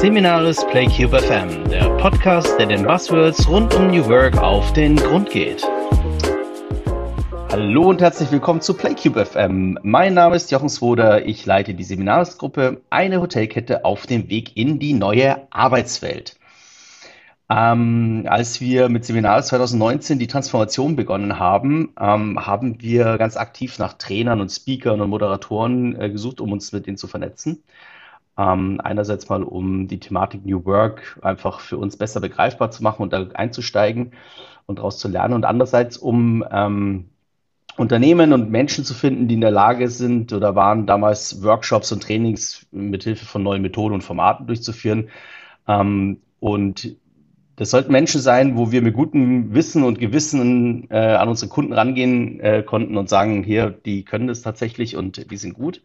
Seminaris PlayCube FM, der Podcast, der den Buzzwords rund um New Work auf den Grund geht. Hallo und herzlich willkommen zu PlayCube FM. Mein Name ist Jochen Swoder. Ich leite die Seminarsgruppe, eine Hotelkette auf dem Weg in die neue Arbeitswelt. Ähm, als wir mit Seminaris 2019 die Transformation begonnen haben, ähm, haben wir ganz aktiv nach Trainern und Speakern und Moderatoren äh, gesucht, um uns mit denen zu vernetzen. Ähm, einerseits mal, um die Thematik New Work einfach für uns besser begreifbar zu machen und da einzusteigen und daraus zu lernen. Und andererseits, um ähm, Unternehmen und Menschen zu finden, die in der Lage sind oder waren damals Workshops und Trainings mit Hilfe von neuen Methoden und Formaten durchzuführen. Ähm, und das sollten Menschen sein, wo wir mit gutem Wissen und Gewissen äh, an unsere Kunden rangehen äh, konnten und sagen, hier, die können das tatsächlich und die sind gut.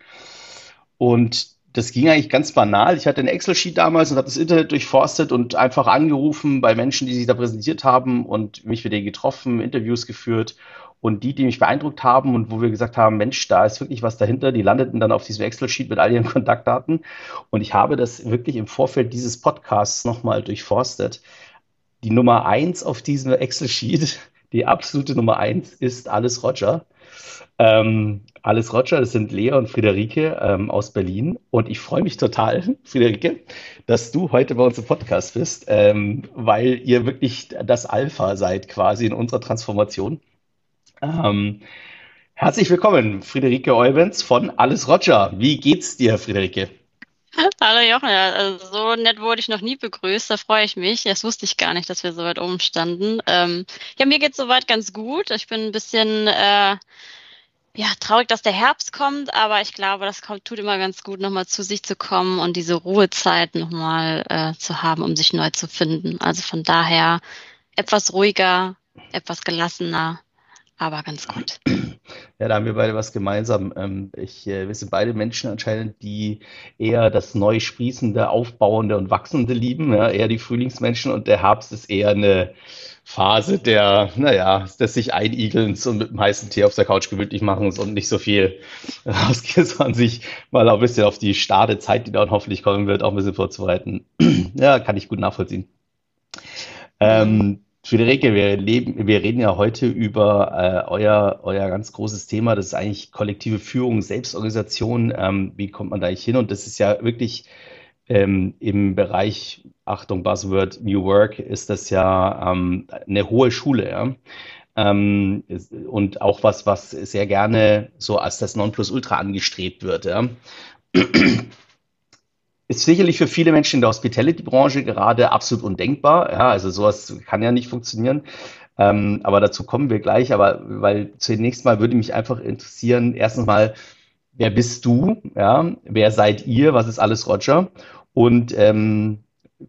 Und das ging eigentlich ganz banal. Ich hatte ein Excel-Sheet damals und habe das Internet durchforstet und einfach angerufen bei Menschen, die sich da präsentiert haben und mich mit denen getroffen, Interviews geführt. Und die, die mich beeindruckt haben und wo wir gesagt haben, Mensch, da ist wirklich was dahinter, die landeten dann auf diesem Excel-Sheet mit all ihren Kontaktdaten. Und ich habe das wirklich im Vorfeld dieses Podcasts nochmal durchforstet die Nummer eins auf diesem Excel-Sheet, die absolute Nummer eins, ist Alles Roger. Ähm, Alles Roger, das sind Lea und Friederike ähm, aus Berlin. Und ich freue mich total, Friederike, dass du heute bei uns im Podcast bist, ähm, weil ihr wirklich das Alpha seid quasi in unserer Transformation. Ähm, herzlich willkommen, Friederike Eubens von Alles Roger. Wie geht's dir, Friederike? Hallo Jochen, also so nett wurde ich noch nie begrüßt, da freue ich mich. Das wusste ich gar nicht, dass wir so weit oben standen. Ähm, ja, mir geht soweit ganz gut. Ich bin ein bisschen äh, ja, traurig, dass der Herbst kommt, aber ich glaube, das kommt, tut immer ganz gut, nochmal zu sich zu kommen und diese Ruhezeit nochmal äh, zu haben, um sich neu zu finden. Also von daher etwas ruhiger, etwas gelassener, aber ganz gut. Ja, da haben wir beide was gemeinsam. Ähm, ich, äh, wir sind beide Menschen anscheinend, die eher das neu sprießende, aufbauende und wachsende lieben. Ja, eher die Frühlingsmenschen und der Herbst ist eher eine Phase der, naja, des sich einigelns und mit dem heißen Tee auf der Couch gemütlich machen und nicht so viel rausgehen, sondern sich mal auch ein bisschen auf die starre Zeit, die dann hoffentlich kommen wird, auch ein bisschen vorzubereiten. ja, kann ich gut nachvollziehen. Ähm, Friederike, wir, leben, wir reden ja heute über äh, euer, euer ganz großes Thema. Das ist eigentlich kollektive Führung, Selbstorganisation. Ähm, wie kommt man da eigentlich hin? Und das ist ja wirklich ähm, im Bereich, Achtung, Buzzword, New Work, ist das ja ähm, eine hohe Schule. Ja? Ähm, und auch was, was sehr gerne so als das Nonplusultra angestrebt wird. Ja? ist sicherlich für viele Menschen in der Hospitality-Branche gerade absolut undenkbar. Ja, also sowas kann ja nicht funktionieren. Ähm, aber dazu kommen wir gleich. Aber weil zunächst mal würde mich einfach interessieren, erstens mal, wer bist du? Ja, wer seid ihr? Was ist alles Roger? Und ähm,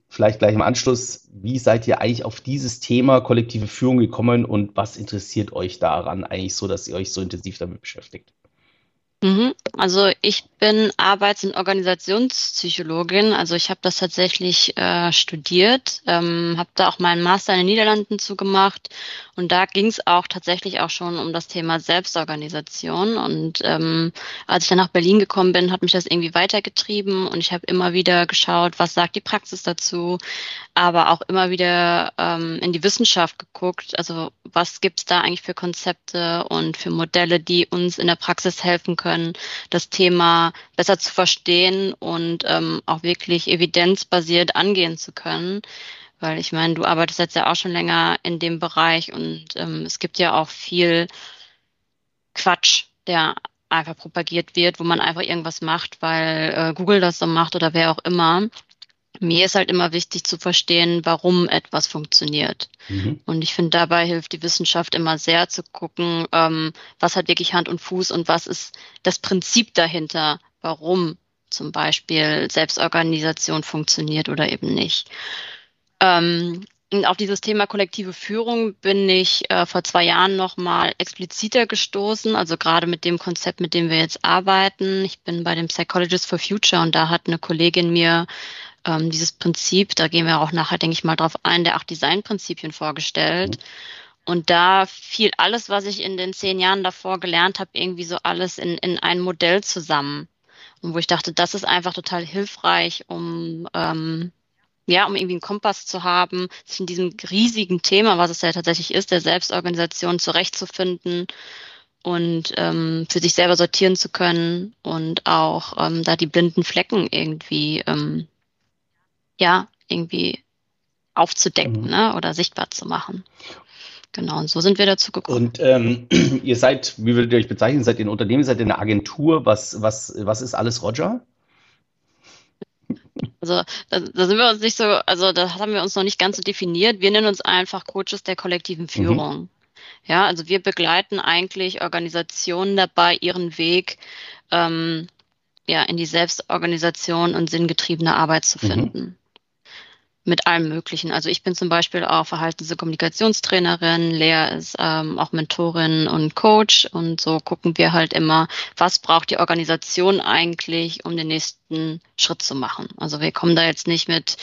vielleicht gleich im Anschluss, wie seid ihr eigentlich auf dieses Thema kollektive Führung gekommen und was interessiert euch daran eigentlich so, dass ihr euch so intensiv damit beschäftigt? Mhm. Also ich bin Arbeits- und Organisationspsychologin. Also ich habe das tatsächlich äh, studiert, ähm, habe da auch meinen Master in den Niederlanden zugemacht und da ging es auch tatsächlich auch schon um das Thema Selbstorganisation. Und ähm, als ich dann nach Berlin gekommen bin, hat mich das irgendwie weitergetrieben und ich habe immer wieder geschaut, was sagt die Praxis dazu, aber auch immer wieder ähm, in die Wissenschaft geguckt. Also was gibt's da eigentlich für Konzepte und für Modelle, die uns in der Praxis helfen können können, das Thema besser zu verstehen und ähm, auch wirklich evidenzbasiert angehen zu können. Weil ich meine, du arbeitest jetzt ja auch schon länger in dem Bereich und ähm, es gibt ja auch viel Quatsch, der einfach propagiert wird, wo man einfach irgendwas macht, weil äh, Google das so macht oder wer auch immer mir ist halt immer wichtig zu verstehen, warum etwas funktioniert. Mhm. Und ich finde, dabei hilft die Wissenschaft immer sehr zu gucken, ähm, was hat wirklich Hand und Fuß und was ist das Prinzip dahinter, warum zum Beispiel Selbstorganisation funktioniert oder eben nicht. Ähm, auf dieses Thema kollektive Führung bin ich äh, vor zwei Jahren nochmal expliziter gestoßen, also gerade mit dem Konzept, mit dem wir jetzt arbeiten. Ich bin bei dem Psychologist for Future und da hat eine Kollegin mir ähm, dieses Prinzip, da gehen wir auch nachher, denke ich mal, drauf ein, der acht Designprinzipien vorgestellt. Mhm. Und da fiel alles, was ich in den zehn Jahren davor gelernt habe, irgendwie so alles in, in ein Modell zusammen. Und wo ich dachte, das ist einfach total hilfreich, um ähm, ja, um irgendwie einen Kompass zu haben, sich in diesem riesigen Thema, was es ja tatsächlich ist, der Selbstorganisation zurechtzufinden und ähm, für sich selber sortieren zu können und auch ähm, da die blinden Flecken irgendwie ähm, ja irgendwie aufzudecken mhm. ne, oder sichtbar zu machen. Genau, und so sind wir dazu gekommen. Und ähm, ihr seid, wie würdet ihr euch bezeichnen, seid ihr ein Unternehmen, seid ihr eine Agentur? Was, was, was ist alles Roger? Also da, da, sind wir uns nicht so, also da haben wir uns noch nicht ganz so definiert. Wir nennen uns einfach Coaches der kollektiven mhm. Führung. Mhm. Ja, also wir begleiten eigentlich Organisationen dabei, ihren Weg ähm, ja, in die Selbstorganisation und sinngetriebene Arbeit zu mhm. finden. Mhm mit allem Möglichen. Also ich bin zum Beispiel auch Verhaltens- und Kommunikationstrainerin, Lea ist ähm, auch Mentorin und Coach und so gucken wir halt immer, was braucht die Organisation eigentlich, um den nächsten Schritt zu machen. Also wir kommen da jetzt nicht mit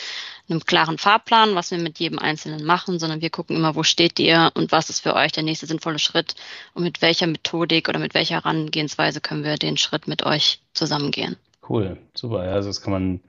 einem klaren Fahrplan, was wir mit jedem Einzelnen machen, sondern wir gucken immer, wo steht ihr und was ist für euch der nächste sinnvolle Schritt und mit welcher Methodik oder mit welcher Herangehensweise können wir den Schritt mit euch zusammengehen. Cool, super. Ja, also das kann man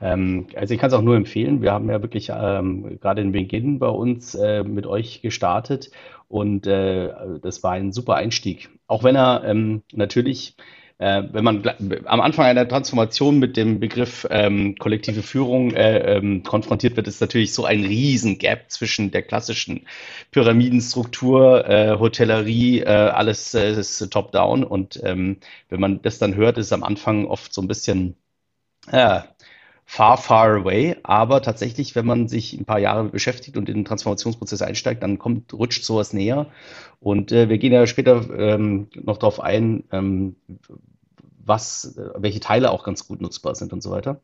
ähm, also ich kann es auch nur empfehlen. Wir haben ja wirklich ähm, gerade den Beginn bei uns äh, mit euch gestartet und äh, das war ein super Einstieg. Auch wenn er ähm, natürlich, äh, wenn man am Anfang einer Transformation mit dem Begriff ähm, kollektive Führung äh, ähm, konfrontiert wird, ist natürlich so ein riesen Gap zwischen der klassischen Pyramidenstruktur, äh, Hotellerie, äh, alles ist top-down und ähm, wenn man das dann hört, ist es am Anfang oft so ein bisschen ja, far, far away. Aber tatsächlich, wenn man sich ein paar Jahre beschäftigt und in den Transformationsprozess einsteigt, dann kommt, rutscht sowas näher. Und äh, wir gehen ja später ähm, noch darauf ein, ähm, was, welche Teile auch ganz gut nutzbar sind und so weiter.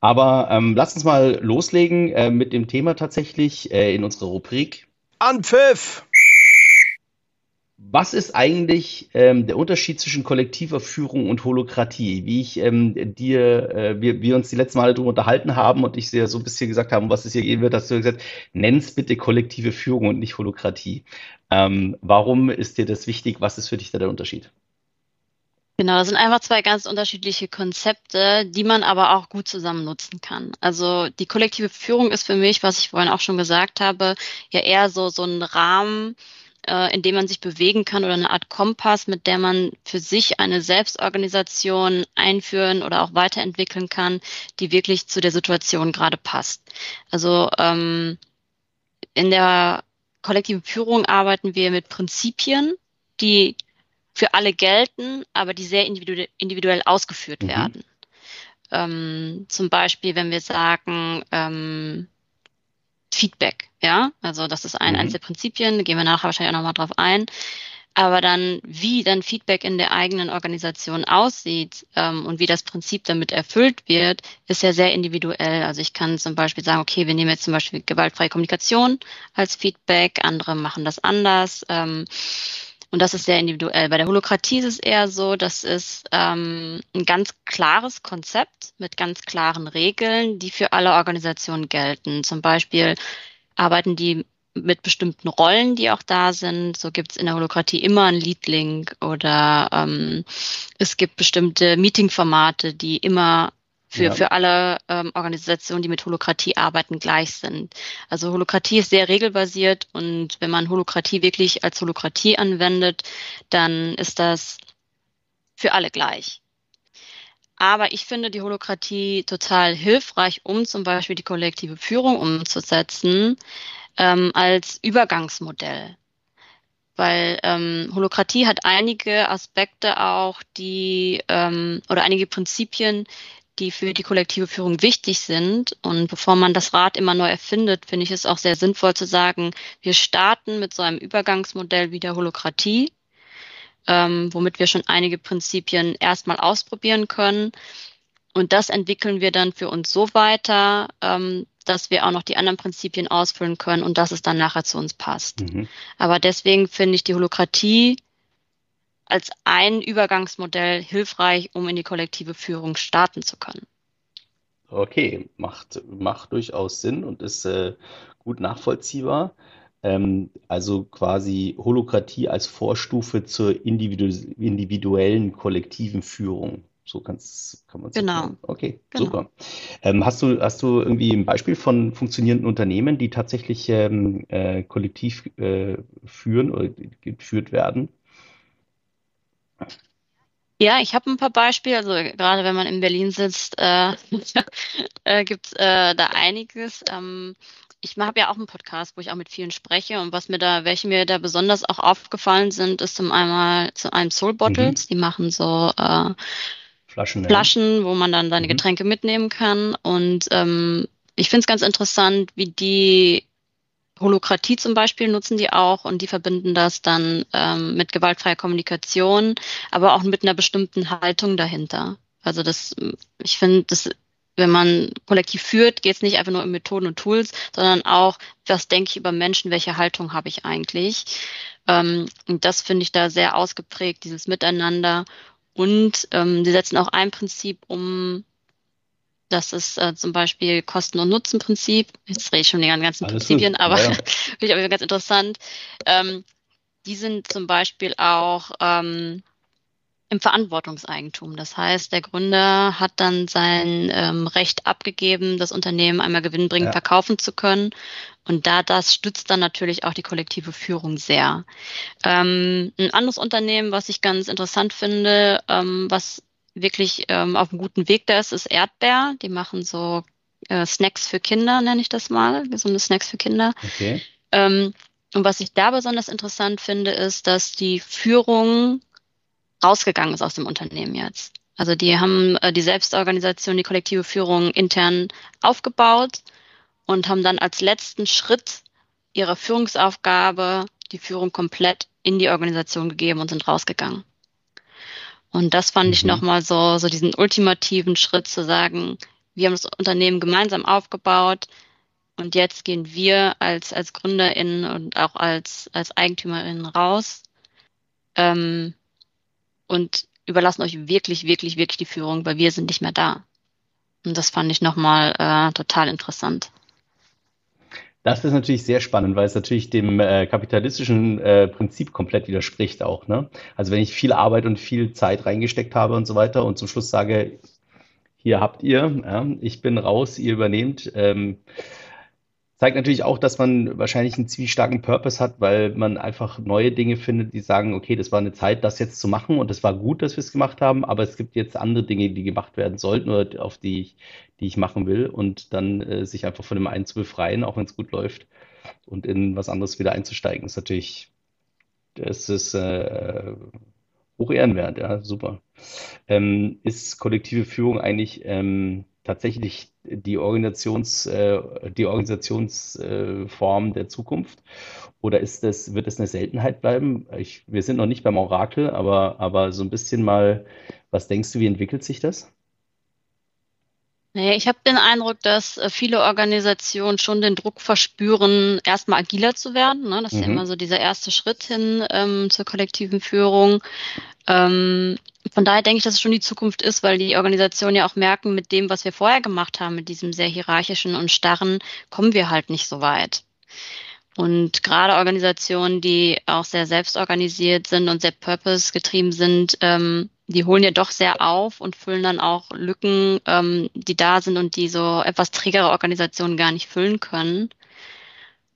Aber ähm, lasst uns mal loslegen äh, mit dem Thema tatsächlich äh, in unserer Rubrik. Anpfiff! Was ist eigentlich ähm, der Unterschied zwischen kollektiver Führung und Holokratie? Wie ich ähm, dir, äh, wir, wir uns die letzten Male darüber unterhalten haben und ich dir so ein bisschen gesagt habe, um was es hier gehen wird, hast du gesagt, nenn's bitte kollektive Führung und nicht Holokratie. Ähm, warum ist dir das wichtig? Was ist für dich da der Unterschied? Genau, das sind einfach zwei ganz unterschiedliche Konzepte, die man aber auch gut zusammen nutzen kann. Also die kollektive Führung ist für mich, was ich vorhin auch schon gesagt habe, ja eher so, so ein Rahmen, äh, in dem man sich bewegen kann oder eine Art Kompass, mit der man für sich eine Selbstorganisation einführen oder auch weiterentwickeln kann, die wirklich zu der Situation gerade passt. Also ähm, in der kollektiven Führung arbeiten wir mit Prinzipien, die für alle gelten, aber die sehr individu individuell ausgeführt mhm. werden. Ähm, zum Beispiel, wenn wir sagen, ähm, Feedback, ja. Also das ist ein, mhm. eines der Prinzipien, da gehen wir nachher wahrscheinlich auch nochmal drauf ein. Aber dann, wie dann Feedback in der eigenen Organisation aussieht ähm, und wie das Prinzip damit erfüllt wird, ist ja sehr individuell. Also ich kann zum Beispiel sagen, okay, wir nehmen jetzt zum Beispiel gewaltfreie Kommunikation als Feedback, andere machen das anders. Ähm, und das ist sehr individuell. Bei der Holokratie ist es eher so, das ist ähm, ein ganz klares Konzept mit ganz klaren Regeln, die für alle Organisationen gelten. Zum Beispiel arbeiten die mit bestimmten Rollen, die auch da sind. So gibt es in der Holokratie immer einen Lead-Link oder ähm, es gibt bestimmte Meeting-Formate, die immer für, ja. für alle ähm, Organisationen, die mit Holokratie arbeiten, gleich sind. Also Holokratie ist sehr regelbasiert und wenn man Holokratie wirklich als Holokratie anwendet, dann ist das für alle gleich. Aber ich finde die Holokratie total hilfreich, um zum Beispiel die kollektive Führung umzusetzen, ähm, als Übergangsmodell weil ähm, Holokratie hat einige Aspekte auch, die ähm, oder einige Prinzipien, die für die kollektive Führung wichtig sind. Und bevor man das Rad immer neu erfindet, finde ich es auch sehr sinnvoll zu sagen, wir starten mit so einem Übergangsmodell wie der Holokratie, ähm, womit wir schon einige Prinzipien erstmal ausprobieren können. Und das entwickeln wir dann für uns so weiter, ähm, dass wir auch noch die anderen Prinzipien ausfüllen können und dass es dann nachher zu uns passt. Mhm. Aber deswegen finde ich die Holokratie als ein Übergangsmodell hilfreich, um in die kollektive Führung starten zu können. Okay, macht, macht durchaus Sinn und ist äh, gut nachvollziehbar. Ähm, also quasi Holokratie als Vorstufe zur individu individuellen kollektiven Führung. So kann's, kann man es Genau, erklären. Okay, genau. super. Ähm, hast du, hast du irgendwie ein Beispiel von funktionierenden Unternehmen, die tatsächlich ähm, äh, kollektiv äh, führen oder geführt werden? Ja, ich habe ein paar Beispiele. Also gerade wenn man in Berlin sitzt, äh, äh, gibt äh, da einiges. Ähm, ich habe ja auch einen Podcast, wo ich auch mit vielen spreche und was mir da, welche mir da besonders auch aufgefallen sind, ist zum einmal zu einem Soul Bottles. Mhm. Die machen so äh, Flaschen, ja. Flaschen, wo man dann seine Mhm. Getränke mitnehmen kann. Und ähm, ich finde es ganz interessant, wie die Holokratie zum Beispiel nutzen die auch und die verbinden das dann ähm, mit gewaltfreier Kommunikation, aber auch mit einer bestimmten Haltung dahinter. Also das, ich finde, das, wenn man kollektiv führt, geht es nicht einfach nur um Methoden und Tools, sondern auch, was denke ich über Menschen, welche Haltung habe ich eigentlich. Ähm, und das finde ich da sehr ausgeprägt, dieses Miteinander. Und ähm, die setzen auch ein Prinzip um, das ist äh, zum Beispiel Kosten- und Nutzenprinzip. Jetzt rede ich schon die ganzen Alles. Prinzipien, aber Ja, ja. finde ich aber ganz interessant. Ähm, die sind zum Beispiel auch ähm, im Verantwortungseigentum. Das heißt, der Gründer hat dann sein ähm, Recht abgegeben, das Unternehmen einmal gewinnbringend Ja. verkaufen zu können. Und da das stützt dann natürlich auch die kollektive Führung sehr. Ähm, ein anderes Unternehmen, was ich ganz interessant finde, ähm, was wirklich ähm, auf einem guten Weg da ist, ist Erdbeer. Die machen so äh, Snacks für Kinder, nenne ich das mal, gesunde Snacks für Kinder. Okay. Ähm, und was ich da besonders interessant finde, ist, dass die Führung rausgegangen ist aus dem Unternehmen jetzt. Also die haben äh, die Selbstorganisation, die kollektive Führung intern aufgebaut und haben dann als letzten Schritt ihrer Führungsaufgabe die Führung komplett in die Organisation gegeben und sind rausgegangen. Und das fand ich Mhm. nochmal so, so diesen ultimativen Schritt zu sagen, wir haben das Unternehmen gemeinsam aufgebaut und jetzt gehen wir als, als GründerInnen und auch als, als EigentümerInnen raus ähm, und überlassen euch wirklich, wirklich, wirklich die Führung, weil wir sind nicht mehr da. Und das fand ich nochmal äh, total interessant. Das ist natürlich sehr spannend, weil es natürlich dem äh, kapitalistischen äh, Prinzip komplett widerspricht auch, ne? Also wenn ich viel Arbeit und viel Zeit reingesteckt habe und so weiter und zum Schluss sage, hier habt ihr, ja, ich bin raus, ihr übernehmt, ähm, zeigt natürlich auch, dass man wahrscheinlich einen ziemlich starken Purpose hat, weil man einfach neue Dinge findet, die sagen, okay, das war eine Zeit, das jetzt zu machen und es war gut, dass wir es gemacht haben, aber es gibt jetzt andere Dinge, die gemacht werden sollten oder auf die ich, die ich machen will und dann äh, sich einfach von dem einen zu befreien, auch wenn es gut läuft und in was anderes wieder einzusteigen, ist natürlich, das ist äh, hoch ehrenwert, ja, super. Ähm, ist kollektive Führung eigentlich ähm, tatsächlich die Organisations, äh, die Organisationsform der Zukunft? Oder ist das, wird es eine Seltenheit bleiben? Ich, wir sind noch nicht beim Orakel, aber, aber so ein bisschen mal, was denkst du, wie entwickelt sich das? Naja, ich habe den Eindruck, dass äh, viele Organisationen schon den Druck verspüren, erstmal agiler zu werden. Ne? Das ist ja Mhm. immer so dieser erste Schritt hin ähm, zur kollektiven Führung. Ähm, von daher denke ich, dass es schon die Zukunft ist, weil die Organisationen ja auch merken, mit dem, was wir vorher gemacht haben, mit diesem sehr hierarchischen und starren, kommen wir halt nicht so weit. Und gerade Organisationen, die auch sehr selbstorganisiert sind und sehr purpose-getrieben sind, ähm, die holen ja doch sehr auf und füllen dann auch Lücken, ähm, die da sind und die so etwas trägere Organisationen gar nicht füllen können.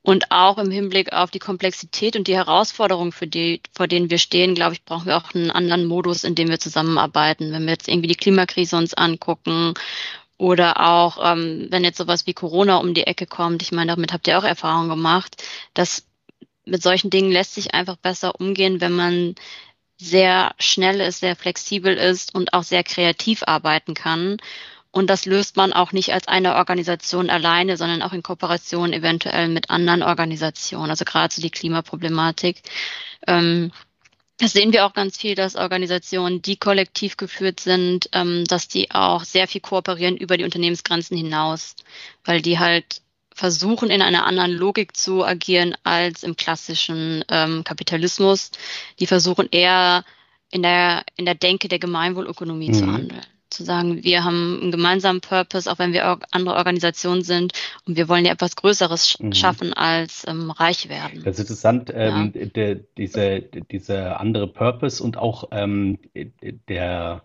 Und auch im Hinblick auf die Komplexität und die Herausforderungen, für die, vor denen wir stehen, glaube ich, brauchen wir auch einen anderen Modus, in dem wir zusammenarbeiten. Wenn wir jetzt irgendwie die Klimakrise uns angucken oder auch, ähm, wenn jetzt sowas wie Corona um die Ecke kommt, ich meine, damit habt ihr auch Erfahrung gemacht, dass mit solchen Dingen lässt sich einfach besser umgehen, wenn man sehr schnell ist, sehr flexibel ist und auch sehr kreativ arbeiten kann. Und das löst man auch nicht als eine Organisation alleine, sondern auch in Kooperation eventuell mit anderen Organisationen. Also gerade so die Klimaproblematik. Ähm, das sehen wir auch ganz viel, dass Organisationen, die kollektiv geführt sind, ähm, dass die auch sehr viel kooperieren über die Unternehmensgrenzen hinaus, weil die halt versuchen, in einer anderen Logik zu agieren als im klassischen ähm, Kapitalismus. Die versuchen eher in der, in der Denke der Gemeinwohlökonomie zu Mhm. handeln. Zu sagen, wir haben einen gemeinsamen Purpose, auch wenn wir andere Organisationen sind und wir wollen ja etwas Größeres Mhm. schaffen als ähm, reich werden. Das ist interessant, Ja. ähm, der, diese, dieser andere Purpose und auch ähm, der,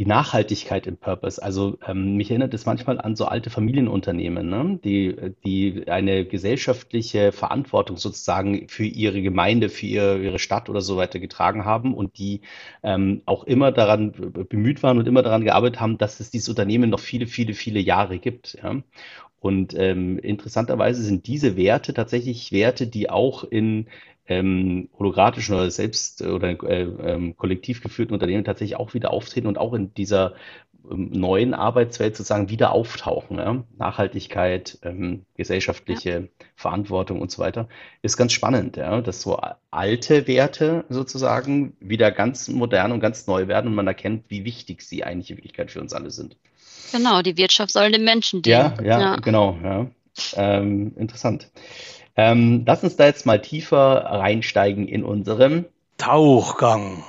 die Nachhaltigkeit im Purpose. Also ähm, mich erinnert es manchmal an so alte Familienunternehmen, ne? die, die eine gesellschaftliche Verantwortung sozusagen für ihre Gemeinde, für ihre, ihre Stadt oder so weiter getragen haben und die ähm, auch immer daran bemüht waren und immer daran gearbeitet haben, dass es dieses Unternehmen noch viele, viele, viele Jahre gibt. Ja? Und ähm, interessanterweise sind diese Werte tatsächlich Werte, die auch in ähm, hologratischen oder selbst oder äh, ähm, kollektiv geführten Unternehmen tatsächlich auch wieder auftreten und auch in dieser ähm, neuen Arbeitswelt sozusagen wieder auftauchen. Ja? Nachhaltigkeit, ähm, gesellschaftliche ja. Verantwortung und so weiter. Ist ganz spannend, ja? dass so alte Werte sozusagen wieder ganz modern und ganz neu werden und man erkennt, wie wichtig sie eigentlich in Wirklichkeit für uns alle sind. Genau, die Wirtschaft soll den Menschen dienen. Ja, ja, ja. genau. Ähm, interessant. Ähm, lass uns da jetzt mal tiefer reinsteigen in unserem Tauchgang.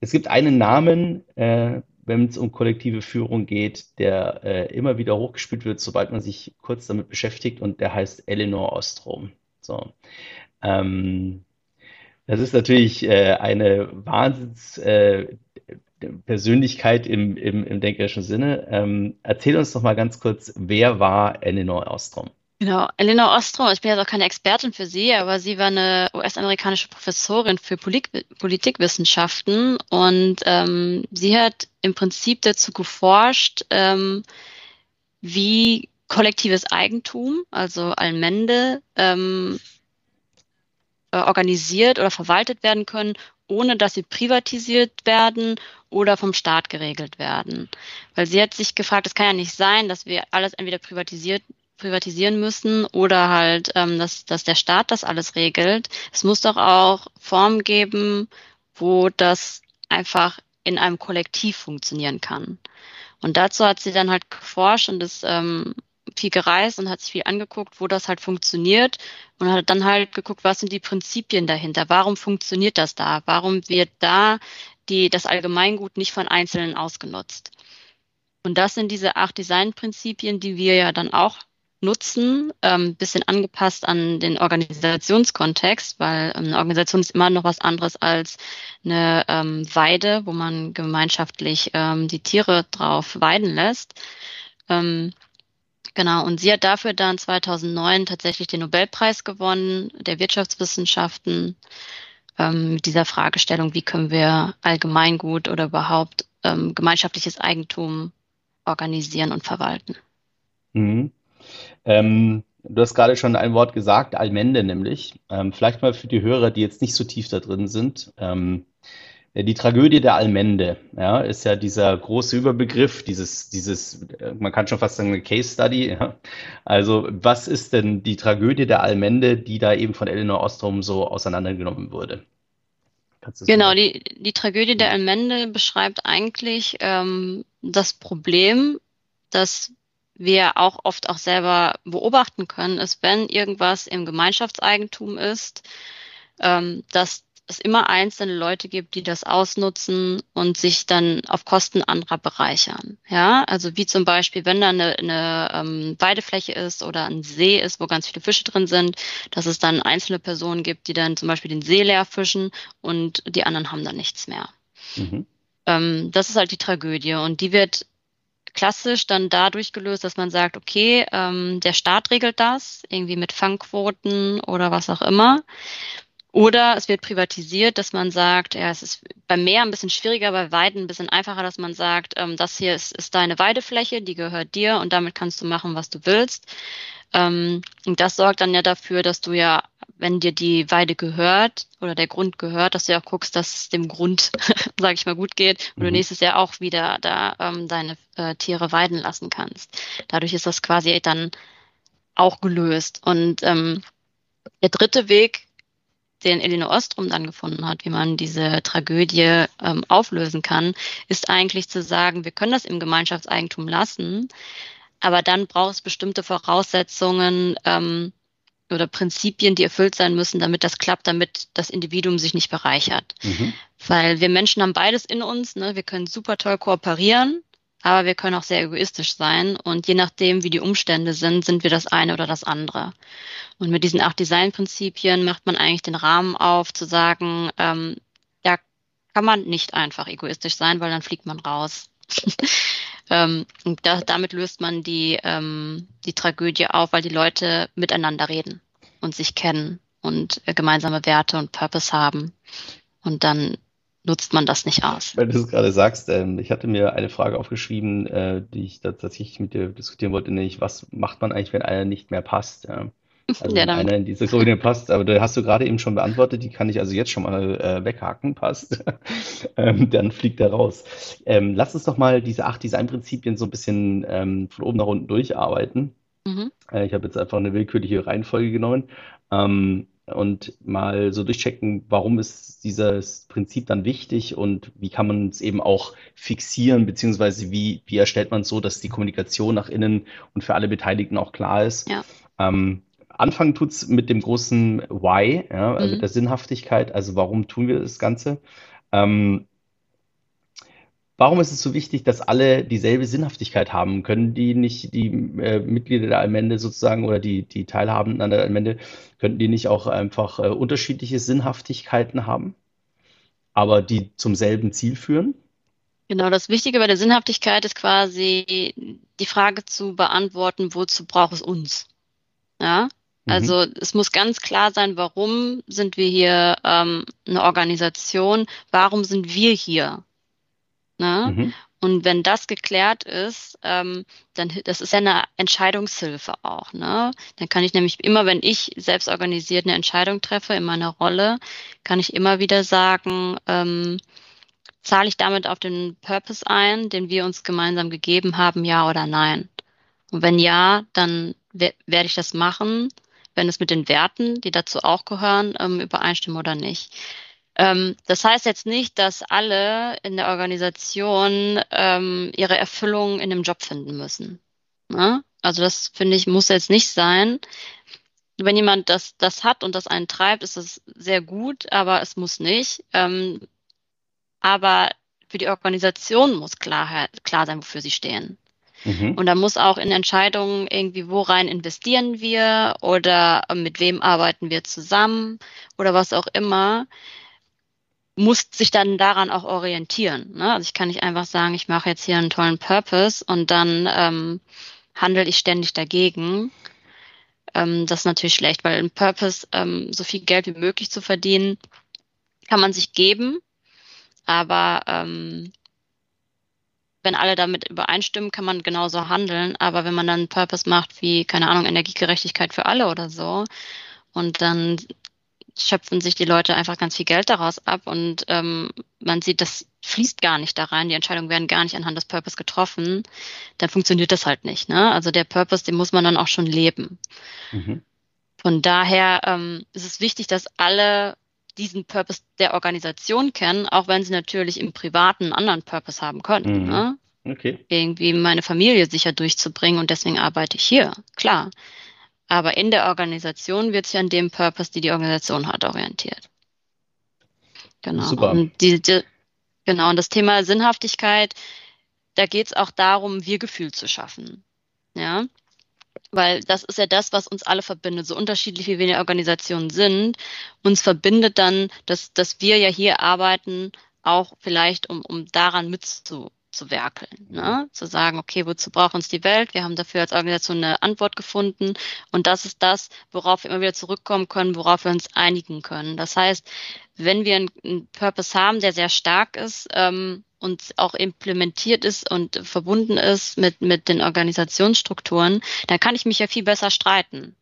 Es gibt einen Namen, äh, wenn es um kollektive Führung geht, der äh, immer wieder hochgespielt wird, sobald man sich kurz damit beschäftigt, und der heißt Eleanor Ostrom. So. Ähm, das ist natürlich äh, eine Wahnsinns äh, Persönlichkeit im, im, im denkerischen Sinne. Ähm, erzähl uns doch mal ganz kurz, wer war Eleanor Ostrom? Genau, Eleanor Ostrom, ich bin ja auch keine Expertin für sie, aber sie war eine US-amerikanische Professorin für Polit Politikwissenschaften und ähm, sie hat im Prinzip dazu geforscht, ähm, wie kollektives Eigentum, also Allmende, ähm, äh, organisiert oder verwaltet werden können, ohne dass sie privatisiert werden oder vom Staat geregelt werden. Weil sie hat sich gefragt, es kann ja nicht sein, dass wir alles entweder privatisiert privatisieren müssen oder halt, ähm, dass, dass der Staat das alles regelt. Es muss doch auch Formen geben, wo das einfach in einem Kollektiv funktionieren kann. Und dazu hat sie dann halt geforscht und ist ähm, viel gereist und hat sich viel angeguckt, wo das halt funktioniert und hat dann halt geguckt, was sind die Prinzipien dahinter? Warum funktioniert das da? Warum wird da die, das Allgemeingut nicht von Einzelnen ausgenutzt. Und das sind diese acht Designprinzipien, die wir ja dann auch nutzen, ähm, bisschen angepasst an den Organisationskontext, weil ähm, eine Organisation ist immer noch was anderes als eine ähm, Weide, wo man gemeinschaftlich ähm, die Tiere drauf weiden lässt. Ähm, genau, und sie hat dafür dann 2009 tatsächlich den Nobelpreis gewonnen, der Wirtschaftswissenschaften ähm, mit dieser Fragestellung, wie können wir Allgemeingut oder überhaupt ähm, gemeinschaftliches Eigentum organisieren und verwalten. Mhm. Ähm, du hast gerade schon ein Wort gesagt, Allmende nämlich. Ähm, vielleicht mal für die Hörer, die jetzt nicht so tief da drin sind. Ähm, die Tragödie der Allmende, ja, ist ja dieser große Überbegriff, dieses, dieses, äh, man kann schon fast sagen, eine Case Study. Ja. Also, was ist denn die Tragödie der Allmende, die da eben von Eleanor Ostrom so auseinandergenommen wurde? Genau, die, die Tragödie der Allmende beschreibt eigentlich ähm, das Problem, dass wir auch oft auch selber beobachten können, ist, wenn irgendwas im Gemeinschaftseigentum ist, ähm, dass es immer einzelne Leute gibt, die das ausnutzen und sich dann auf Kosten anderer bereichern. Ja, also wie zum Beispiel, wenn da eine, eine ähm, Weidefläche ist oder ein See ist, wo ganz viele Fische drin sind, dass es dann einzelne Personen gibt, die dann zum Beispiel den See leer fischen und die anderen haben dann nichts mehr. Mhm. Ähm, das ist halt die Tragödie und die wird klassisch dann dadurch gelöst, dass man sagt, okay, ähm, der Staat regelt das, irgendwie mit Fangquoten oder was auch immer. Oder es wird privatisiert, dass man sagt, ja, es ist beim Meer ein bisschen schwieriger, bei Weiden ein bisschen einfacher, dass man sagt, ähm, das hier ist, ist deine Weidefläche, die gehört dir und damit kannst du machen, was du willst. Ähm, und das sorgt dann ja dafür, dass du ja, wenn dir die Weide gehört oder der Grund gehört, dass du ja auch guckst, dass es dem Grund, sage ich mal, gut geht und mhm. du nächstes Jahr auch wieder da ähm, deine äh, Tiere weiden lassen kannst. Dadurch ist das quasi dann auch gelöst. Und ähm, der dritte Weg den Elinor Ostrom dann gefunden hat, wie man diese Tragödie ähm, auflösen kann, ist eigentlich zu sagen, wir können das im Gemeinschaftseigentum lassen, aber dann braucht es bestimmte Voraussetzungen ähm, oder Prinzipien, die erfüllt sein müssen, damit das klappt, damit das Individuum sich nicht bereichert. Mhm. Weil wir Menschen haben beides in uns, ne? wir können super toll kooperieren, aber wir können auch sehr egoistisch sein und je nachdem, wie die Umstände sind, sind wir das eine oder das andere. Und mit diesen acht Designprinzipien macht man eigentlich den Rahmen auf, zu sagen, ähm, ja, kann man nicht einfach egoistisch sein, weil dann fliegt man raus. ähm, und da, damit löst man die, ähm, die Tragödie auf, weil die Leute miteinander reden und sich kennen und äh, gemeinsame Werte und Purpose haben. Und dann nutzt man das nicht aus. Weil du es gerade sagst, ähm, ich hatte mir eine Frage aufgeschrieben, äh, die ich tatsächlich mit dir diskutieren wollte, nämlich was macht man eigentlich, wenn einer nicht mehr passt? Ja? Also ja, wenn einer in diese Gruppe passt, aber da hast du gerade eben schon beantwortet, die kann ich also jetzt schon mal äh, weghaken, passt. ähm, dann fliegt er raus. Ähm, lass uns doch mal diese acht Designprinzipien so ein bisschen ähm, von oben nach unten durcharbeiten. Mhm. Äh, ich habe jetzt einfach eine willkürliche Reihenfolge genommen. Ähm, und mal so durchchecken, warum ist dieses Prinzip dann wichtig und wie kann man es eben auch fixieren, beziehungsweise wie, wie erstellt man es so, dass die Kommunikation nach innen und für alle Beteiligten auch klar ist. Ja. Ähm, anfangen tut's mit dem großen Why, ja, also mhm. mit der Sinnhaftigkeit, also warum tun wir das Ganze. Ähm, Warum ist es so wichtig, dass alle dieselbe Sinnhaftigkeit haben? Können die nicht, die äh, Mitglieder der Allmende sozusagen oder die, die Teilhabenden an der Allmende, könnten die nicht auch einfach äh, unterschiedliche Sinnhaftigkeiten haben, aber die zum selben Ziel führen? Genau, das Wichtige bei der Sinnhaftigkeit ist quasi die Frage zu beantworten, wozu braucht es uns? Ja, mhm. also es muss ganz klar sein, warum sind wir hier ähm, eine Organisation, warum sind wir hier? Ne? Mhm. Und wenn das geklärt ist, ähm, dann das ist ja eine Entscheidungshilfe auch. Ne? Dann kann ich nämlich immer, wenn ich selbst organisiert eine Entscheidung treffe in meiner Rolle, kann ich immer wieder sagen, ähm, zahle ich damit auf den Purpose ein, den wir uns gemeinsam gegeben haben, ja oder nein? Und wenn ja, dann werde ich das machen, wenn es mit den Werten, die dazu auch gehören, ähm, übereinstimmen oder nicht. Ähm, das heißt jetzt nicht, dass alle in der Organisation ähm, ihre Erfüllung in dem Job finden müssen. Ne? Also das finde ich muss jetzt nicht sein. Wenn jemand das, das hat und das einen treibt, ist das sehr gut, aber es muss nicht. Ähm, aber für die Organisation muss klar, klar sein, wofür sie stehen. Mhm. Und da muss auch in Entscheidungen irgendwie, wo rein investieren wir oder mit wem arbeiten wir zusammen oder was auch immer muss sich dann daran auch orientieren. Ne? Also ich kann nicht einfach sagen, ich mache jetzt hier einen tollen Purpose und dann ähm, handle ich ständig dagegen. Ähm, das ist natürlich schlecht, weil ein Purpose, ähm, so viel Geld wie möglich zu verdienen, kann man sich geben, aber ähm, wenn alle damit übereinstimmen, kann man genauso handeln. Aber wenn man dann einen Purpose macht wie, keine Ahnung, Energiegerechtigkeit für alle oder so, und dann schöpfen sich die Leute einfach ganz viel Geld daraus ab und ähm, man sieht, das fließt gar nicht da rein, die Entscheidungen werden gar nicht anhand des Purpose getroffen, dann funktioniert das halt nicht. Ne? Also der Purpose, den muss man dann auch schon leben. Mhm. Von daher ähm, ist es wichtig, dass alle diesen Purpose der Organisation kennen, auch wenn sie natürlich im Privaten einen anderen Purpose haben können. Mhm. Ne? Okay. Irgendwie meine Familie sicher durchzubringen und deswegen arbeite ich hier. Klar. Aber in der Organisation wird sich an dem Purpose, die die Organisation hat, orientiert. Genau. Super. Und die, die, genau, und das Thema Sinnhaftigkeit, da geht es auch darum, Wir-Gefühl zu schaffen. Ja. Weil das ist ja das, was uns alle verbindet. So unterschiedlich wie wir in der Organisation sind, uns verbindet dann, dass, dass wir ja hier arbeiten, auch vielleicht, um, um daran mitzu, zu werkeln, ne? zu sagen, okay, wozu braucht uns die Welt? Wir haben dafür als Organisation eine Antwort gefunden und das ist das, worauf wir immer wieder zurückkommen können, worauf wir uns einigen können. Das heißt, wenn wir einen, Purpose haben, der sehr stark ist ähm, und auch implementiert ist und verbunden ist mit, mit den Organisationsstrukturen, dann kann ich mich ja viel besser streiten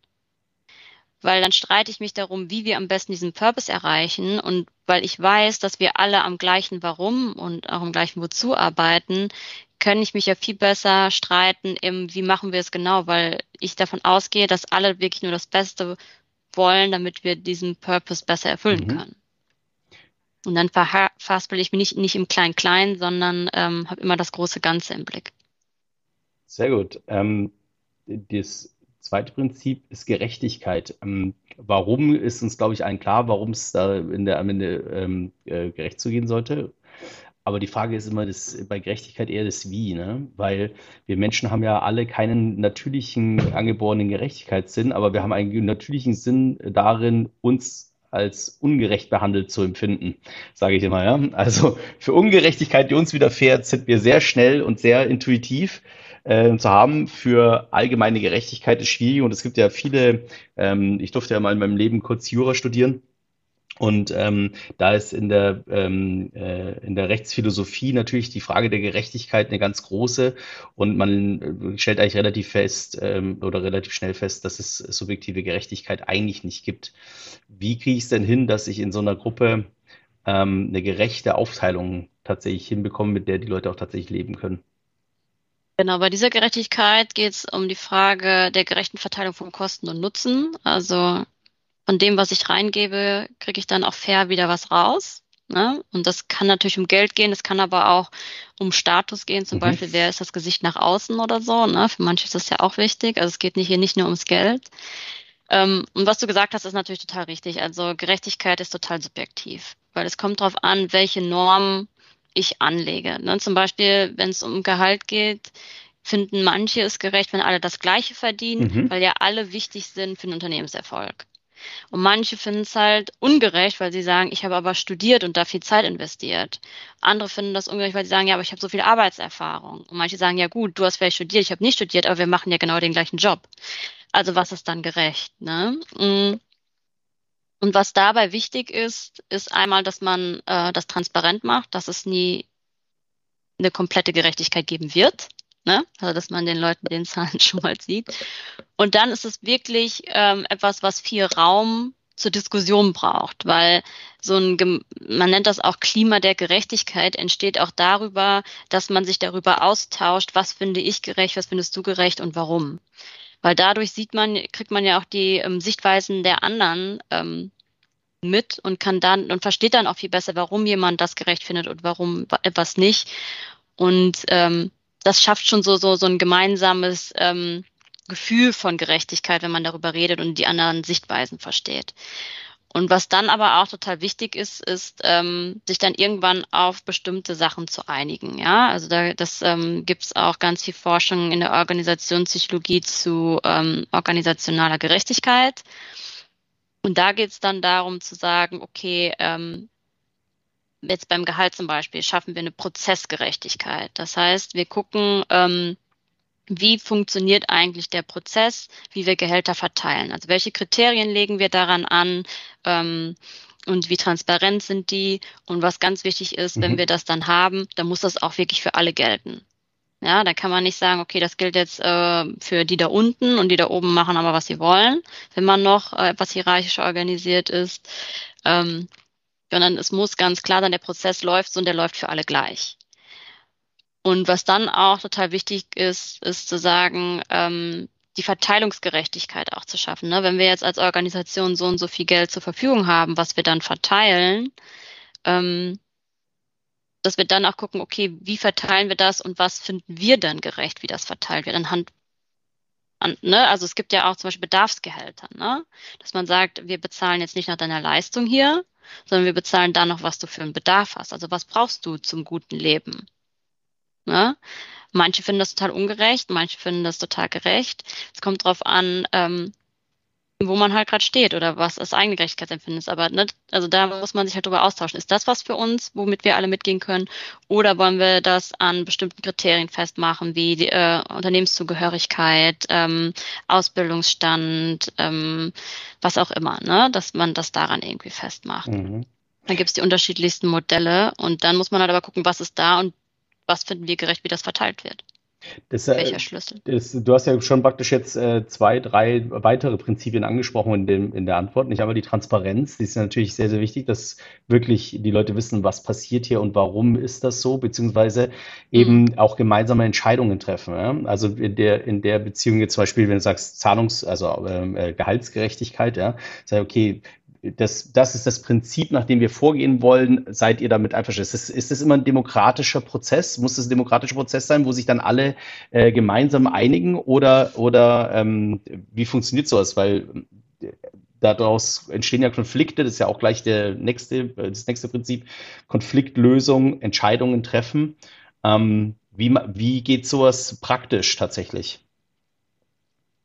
weil dann streite ich mich darum, wie wir am besten diesen Purpose erreichen und weil ich weiß, dass wir alle am gleichen Warum und auch am gleichen Wozu arbeiten, kann ich mich ja viel besser streiten im, wie machen wir es genau, weil ich davon ausgehe, dass alle wirklich nur das Beste wollen, damit wir diesen Purpose besser erfüllen mhm. können. Und dann verhaspel ich mich nicht, nicht im Klein-Klein, sondern ähm, habe immer das große Ganze im Blick. Sehr gut. Ähm, das zweite Prinzip ist Gerechtigkeit. Ähm, warum ist uns, glaube ich, allen klar, warum es da in der, am Ende ähm, äh, gerecht zugehen sollte. Aber die Frage ist immer das, bei Gerechtigkeit eher das Wie, ne? Weil wir Menschen haben ja alle keinen natürlichen angeborenen Gerechtigkeitssinn, aber wir haben einen natürlichen Sinn darin, uns als ungerecht behandelt zu empfinden, sage ich immer. Ja? Also für Ungerechtigkeit, die uns widerfährt, sind wir sehr schnell und sehr intuitiv äh, zu haben. Für allgemeine Gerechtigkeit ist schwierig und es gibt ja viele, ähm, ich durfte ja mal in meinem Leben kurz Jura studieren. Und ähm, da ist in der, ähm, äh, in der Rechtsphilosophie natürlich die Frage der Gerechtigkeit eine ganz große. Und man äh, stellt eigentlich relativ fest ähm, oder relativ schnell fest, dass es subjektive Gerechtigkeit eigentlich nicht gibt. Wie kriege ich es denn hin, dass ich in so einer Gruppe ähm, eine gerechte Aufteilung tatsächlich hinbekomme, mit der die Leute auch tatsächlich leben können? Genau, bei dieser Gerechtigkeit geht es um die Frage der gerechten Verteilung von Kosten und Nutzen. Also von dem, was ich reingebe, kriege ich dann auch fair wieder was raus. Ne? Und das kann natürlich um Geld gehen, das kann aber auch um Status gehen, zum mhm. Beispiel, wer ist das Gesicht nach außen oder so. Ne? Für manche ist das ja auch wichtig. Also es geht nicht hier nicht nur ums Geld. Ähm, und was du gesagt hast, ist natürlich total richtig. Also Gerechtigkeit ist total subjektiv, weil es kommt darauf an, welche Normen ich anlege. Ne? Zum Beispiel, wenn es um Gehalt geht, finden manche es gerecht, wenn alle das Gleiche verdienen, mhm. weil ja alle wichtig sind für den Unternehmenserfolg. Und manche finden es halt ungerecht, weil sie sagen, ich habe aber studiert und da viel Zeit investiert. Andere finden das ungerecht, weil sie sagen, ja, aber ich habe so viel Arbeitserfahrung. Und manche sagen, ja gut, du hast vielleicht studiert, ich habe nicht studiert, aber wir machen ja genau den gleichen Job. Also was ist dann gerecht? Ne? Und was dabei wichtig ist, ist einmal, dass man äh, das transparent macht, dass es nie eine komplette Gerechtigkeit geben wird. Ne? Also dass man den Leuten den Zahlen schon mal sieht. Und dann ist es wirklich ähm, etwas, was viel Raum zur Diskussion braucht, weil so ein, man nennt das auch Klima der Gerechtigkeit, entsteht auch darüber, dass man sich darüber austauscht, was finde ich gerecht, was findest du gerecht und warum. Weil dadurch sieht man, kriegt man ja auch die ähm, Sichtweisen der anderen ähm, mit und kann dann und versteht dann auch viel besser, warum jemand das gerecht findet und warum etwas nicht. Und ähm, das schafft schon so, so, so ein gemeinsames ähm, Gefühl von Gerechtigkeit, wenn man darüber redet und die anderen Sichtweisen versteht. Und was dann aber auch total wichtig ist, ist, ähm, sich dann irgendwann auf bestimmte Sachen zu einigen. Ja, also da, das ähm, gibt es auch ganz viel Forschung in der Organisationspsychologie zu ähm, organisationaler Gerechtigkeit. Und da geht es dann darum zu sagen, okay, ähm, jetzt beim Gehalt zum Beispiel schaffen wir eine Prozessgerechtigkeit. Das heißt, wir gucken, ähm, wie funktioniert eigentlich der Prozess, wie wir Gehälter verteilen. Also welche Kriterien legen wir daran an ähm, und wie transparent sind die. Und was ganz wichtig ist, mhm. wenn wir das dann haben, dann muss das auch wirklich für alle gelten. Ja, da kann man nicht sagen, okay, das gilt jetzt äh, für die da unten und die da oben machen aber, was sie wollen, wenn man noch äh, etwas hierarchisch organisiert ist. Ähm, sondern es muss ganz klar sein, der Prozess läuft so und der läuft für alle gleich. Und was dann auch total wichtig ist, ist zu sagen, ähm, die Verteilungsgerechtigkeit auch zu schaffen. Ne? Wenn wir jetzt als Organisation so und so viel Geld zur Verfügung haben, was wir dann verteilen, ähm, dass wir dann auch gucken, okay, wie verteilen wir das und was finden wir dann gerecht, wie das verteilt wird anhand an, ne? Also es gibt ja auch zum Beispiel Bedarfsgehälter, ne? dass man sagt, wir bezahlen jetzt nicht nach deiner Leistung hier, sondern wir bezahlen da noch, was du für einen Bedarf hast. Also was brauchst du zum guten Leben? Ne? Manche finden das total ungerecht, manche finden das total gerecht. Es kommt drauf an, ähm, wo man halt gerade steht oder was das eigene Gerechtigkeitsempfinden ist. Aber ne, also da muss man sich halt drüber austauschen. Ist das was für uns, womit wir alle mitgehen können? Oder wollen wir das an bestimmten Kriterien festmachen, wie die äh, Unternehmenszugehörigkeit, ähm, Ausbildungsstand, ähm, was auch immer, ne? dass man das daran irgendwie festmacht. Mhm. Da gibt es die unterschiedlichsten Modelle und dann muss man halt aber gucken, was ist da und was finden wir gerecht, wie das verteilt wird. Das, äh, Welcher Schlüssel? Das, du hast ja schon praktisch jetzt äh, zwei, drei weitere Prinzipien angesprochen in, dem, in der Antwort. Nicht einmal die Transparenz, die ist natürlich sehr, sehr wichtig, dass wirklich die Leute wissen, was passiert hier und warum ist das so, beziehungsweise eben mhm. auch gemeinsame Entscheidungen treffen. Ja? Also in der, in der Beziehung jetzt zum Beispiel, wenn du sagst Zahlungs-, also ähm, äh, Gehaltsgerechtigkeit, ja, sag okay, das, das ist das Prinzip, nach dem wir vorgehen wollen. Seid ihr damit einverstanden? Ist ist das immer ein demokratischer Prozess? Muss das ein demokratischer Prozess sein, wo sich dann alle äh, gemeinsam einigen? Oder, oder ähm, wie funktioniert sowas? Weil äh, daraus entstehen ja Konflikte. Das ist ja auch gleich der nächste, das nächste Prinzip. Konfliktlösung, Entscheidungen treffen. Ähm, wie, wie geht sowas praktisch tatsächlich?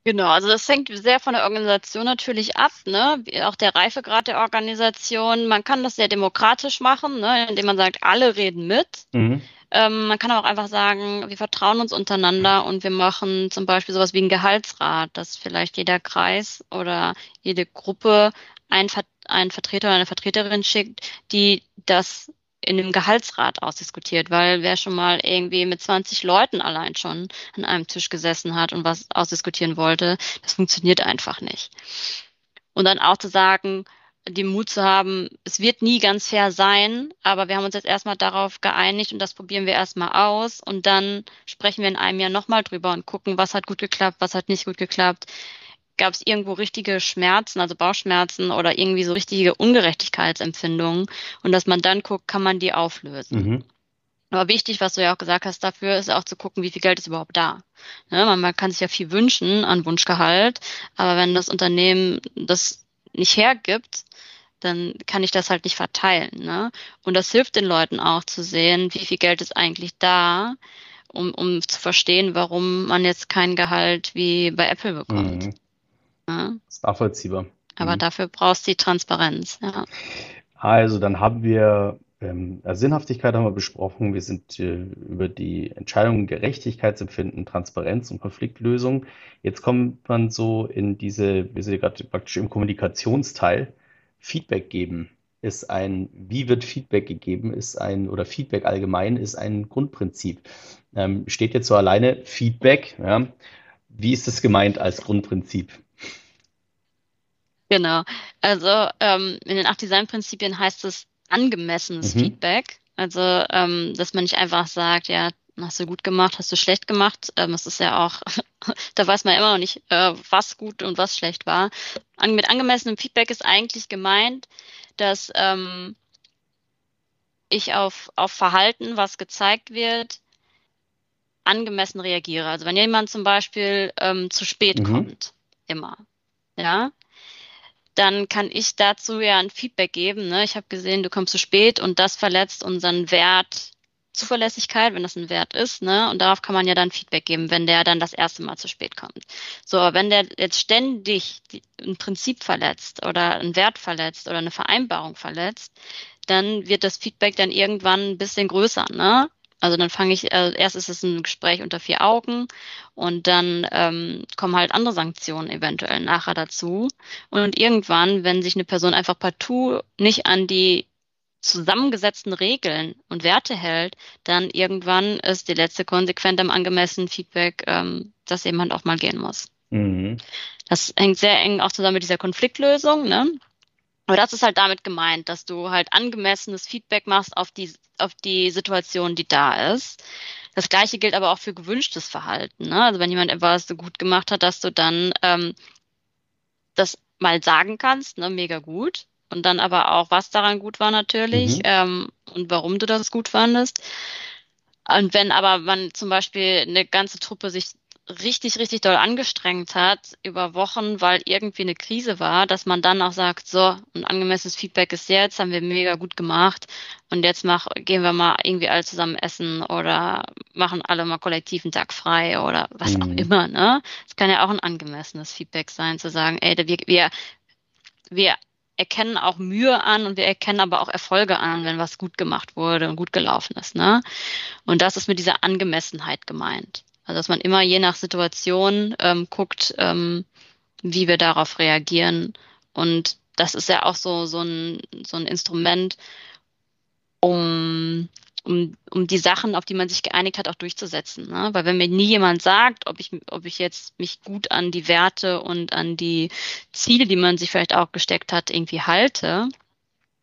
Genau, also das hängt sehr von der Organisation natürlich ab, ne? Auch der Reifegrad der Organisation. Man kann das sehr demokratisch machen, ne? indem man sagt, alle reden mit. Mhm. Ähm, man kann auch einfach sagen, wir vertrauen uns untereinander und wir machen zum Beispiel sowas wie ein Gehaltsrat, dass vielleicht jeder Kreis oder jede Gruppe einen, Ver einen Vertreter oder eine Vertreterin schickt, die das in dem Gehaltsrat ausdiskutiert, weil wer schon mal irgendwie mit 20 Leuten allein schon an einem Tisch gesessen hat und was ausdiskutieren wollte, das funktioniert einfach nicht. Und dann auch zu sagen, den Mut zu haben, es wird nie ganz fair sein, aber wir haben uns jetzt erstmal darauf geeinigt und das probieren wir erstmal aus und dann sprechen wir in einem Jahr nochmal drüber und gucken, was hat gut geklappt, was hat nicht gut geklappt gab es irgendwo richtige Schmerzen, also Bauchschmerzen oder irgendwie so richtige Ungerechtigkeitsempfindungen und dass man dann guckt, kann man die auflösen. Mhm. Aber wichtig, was du ja auch gesagt hast, dafür ist auch zu gucken, wie viel Geld ist überhaupt da. Ne, man, man kann sich ja viel wünschen an Wunschgehalt, aber wenn das Unternehmen das nicht hergibt, dann kann ich das halt nicht verteilen. Ne? Und das hilft den Leuten auch zu sehen, wie viel Geld ist eigentlich da, um, um zu verstehen, warum man jetzt kein Gehalt wie bei Apple bekommt. Mhm. Ja. Das ist nachvollziehbar. Aber mhm. dafür brauchst du die Transparenz, ja. Also dann haben wir ähm, also Sinnhaftigkeit haben wir besprochen. Wir sind äh, über die Entscheidungen Gerechtigkeitsempfinden, Transparenz und Konfliktlösung. Jetzt kommt man so in diese, wir sind gerade praktisch im Kommunikationsteil. Feedback geben ist ein, wie wird Feedback gegeben, ist ein, oder Feedback allgemein ist ein Grundprinzip. Ähm, steht jetzt so alleine Feedback, ja. Wie ist das gemeint als Grundprinzip? Genau. Also ähm, in den acht Design-Prinzipien heißt es angemessenes mhm. Feedback. Also, ähm, dass man nicht einfach sagt, ja, hast du gut gemacht, hast du schlecht gemacht. Ähm, es ist ja auch, da weiß man immer noch nicht, äh, was gut und was schlecht war. An, mit angemessenem Feedback ist eigentlich gemeint, dass ähm, ich auf, auf Verhalten, was gezeigt wird, angemessen reagiere. Also wenn jemand zum Beispiel ähm, zu spät mhm. kommt, immer, ja, dann kann ich dazu ja ein Feedback geben. Ne? Ich habe gesehen, du kommst zu spät und das verletzt unseren Wert Zuverlässigkeit, wenn das ein Wert ist, ne? Und darauf kann man ja dann Feedback geben, wenn der dann das erste Mal zu spät kommt. So, wenn der jetzt ständig ein Prinzip verletzt oder einen Wert verletzt oder eine Vereinbarung verletzt, dann wird das Feedback dann irgendwann ein bisschen größer, ne? Also dann fange ich, äh, erst ist es ein Gespräch unter vier Augen und dann ähm, kommen halt andere Sanktionen eventuell nachher dazu. Und irgendwann, wenn sich eine Person einfach partout nicht an die zusammengesetzten Regeln und Werte hält, dann irgendwann ist die letzte konsequent am angemessenen Feedback, ähm, dass jemand auch mal gehen muss. Mhm. Das hängt sehr eng auch zusammen mit dieser Konfliktlösung. Ne? Aber das ist halt damit gemeint, dass du halt angemessenes Feedback machst auf die, auf die Situation, die da ist. Das gleiche gilt aber auch für gewünschtes Verhalten. Ne? Also wenn jemand etwas so gut gemacht hat, dass du dann ähm, das mal sagen kannst, ne, mega gut. Und dann aber auch, was daran gut war natürlich mhm. ähm, und warum du das gut fandest. Und wenn aber man zum Beispiel eine ganze Truppe sich richtig, richtig doll angestrengt hat über Wochen, weil irgendwie eine Krise war, dass man dann auch sagt, so, ein angemessenes Feedback ist jetzt, haben wir mega gut gemacht und jetzt mach, gehen wir mal irgendwie alle zusammen essen oder machen alle mal kollektiv einen Tag frei oder was mhm. auch immer, ne? Es kann ja auch ein angemessenes Feedback sein, zu sagen, ey, wir, wir, wir erkennen auch Mühe an und wir erkennen aber auch Erfolge an, wenn was gut gemacht wurde und gut gelaufen ist, ne? Und das ist mit dieser Angemessenheit gemeint. Also dass man immer je nach Situation ähm, guckt, ähm, wie wir darauf reagieren. Und das ist ja auch so, so, ein, so ein Instrument, um, um, um die Sachen, auf die man sich geeinigt hat, auch durchzusetzen. Ne? Weil wenn mir nie jemand sagt, ob ich, ob ich jetzt mich gut an die Werte und an die Ziele, die man sich vielleicht auch gesteckt hat, irgendwie halte,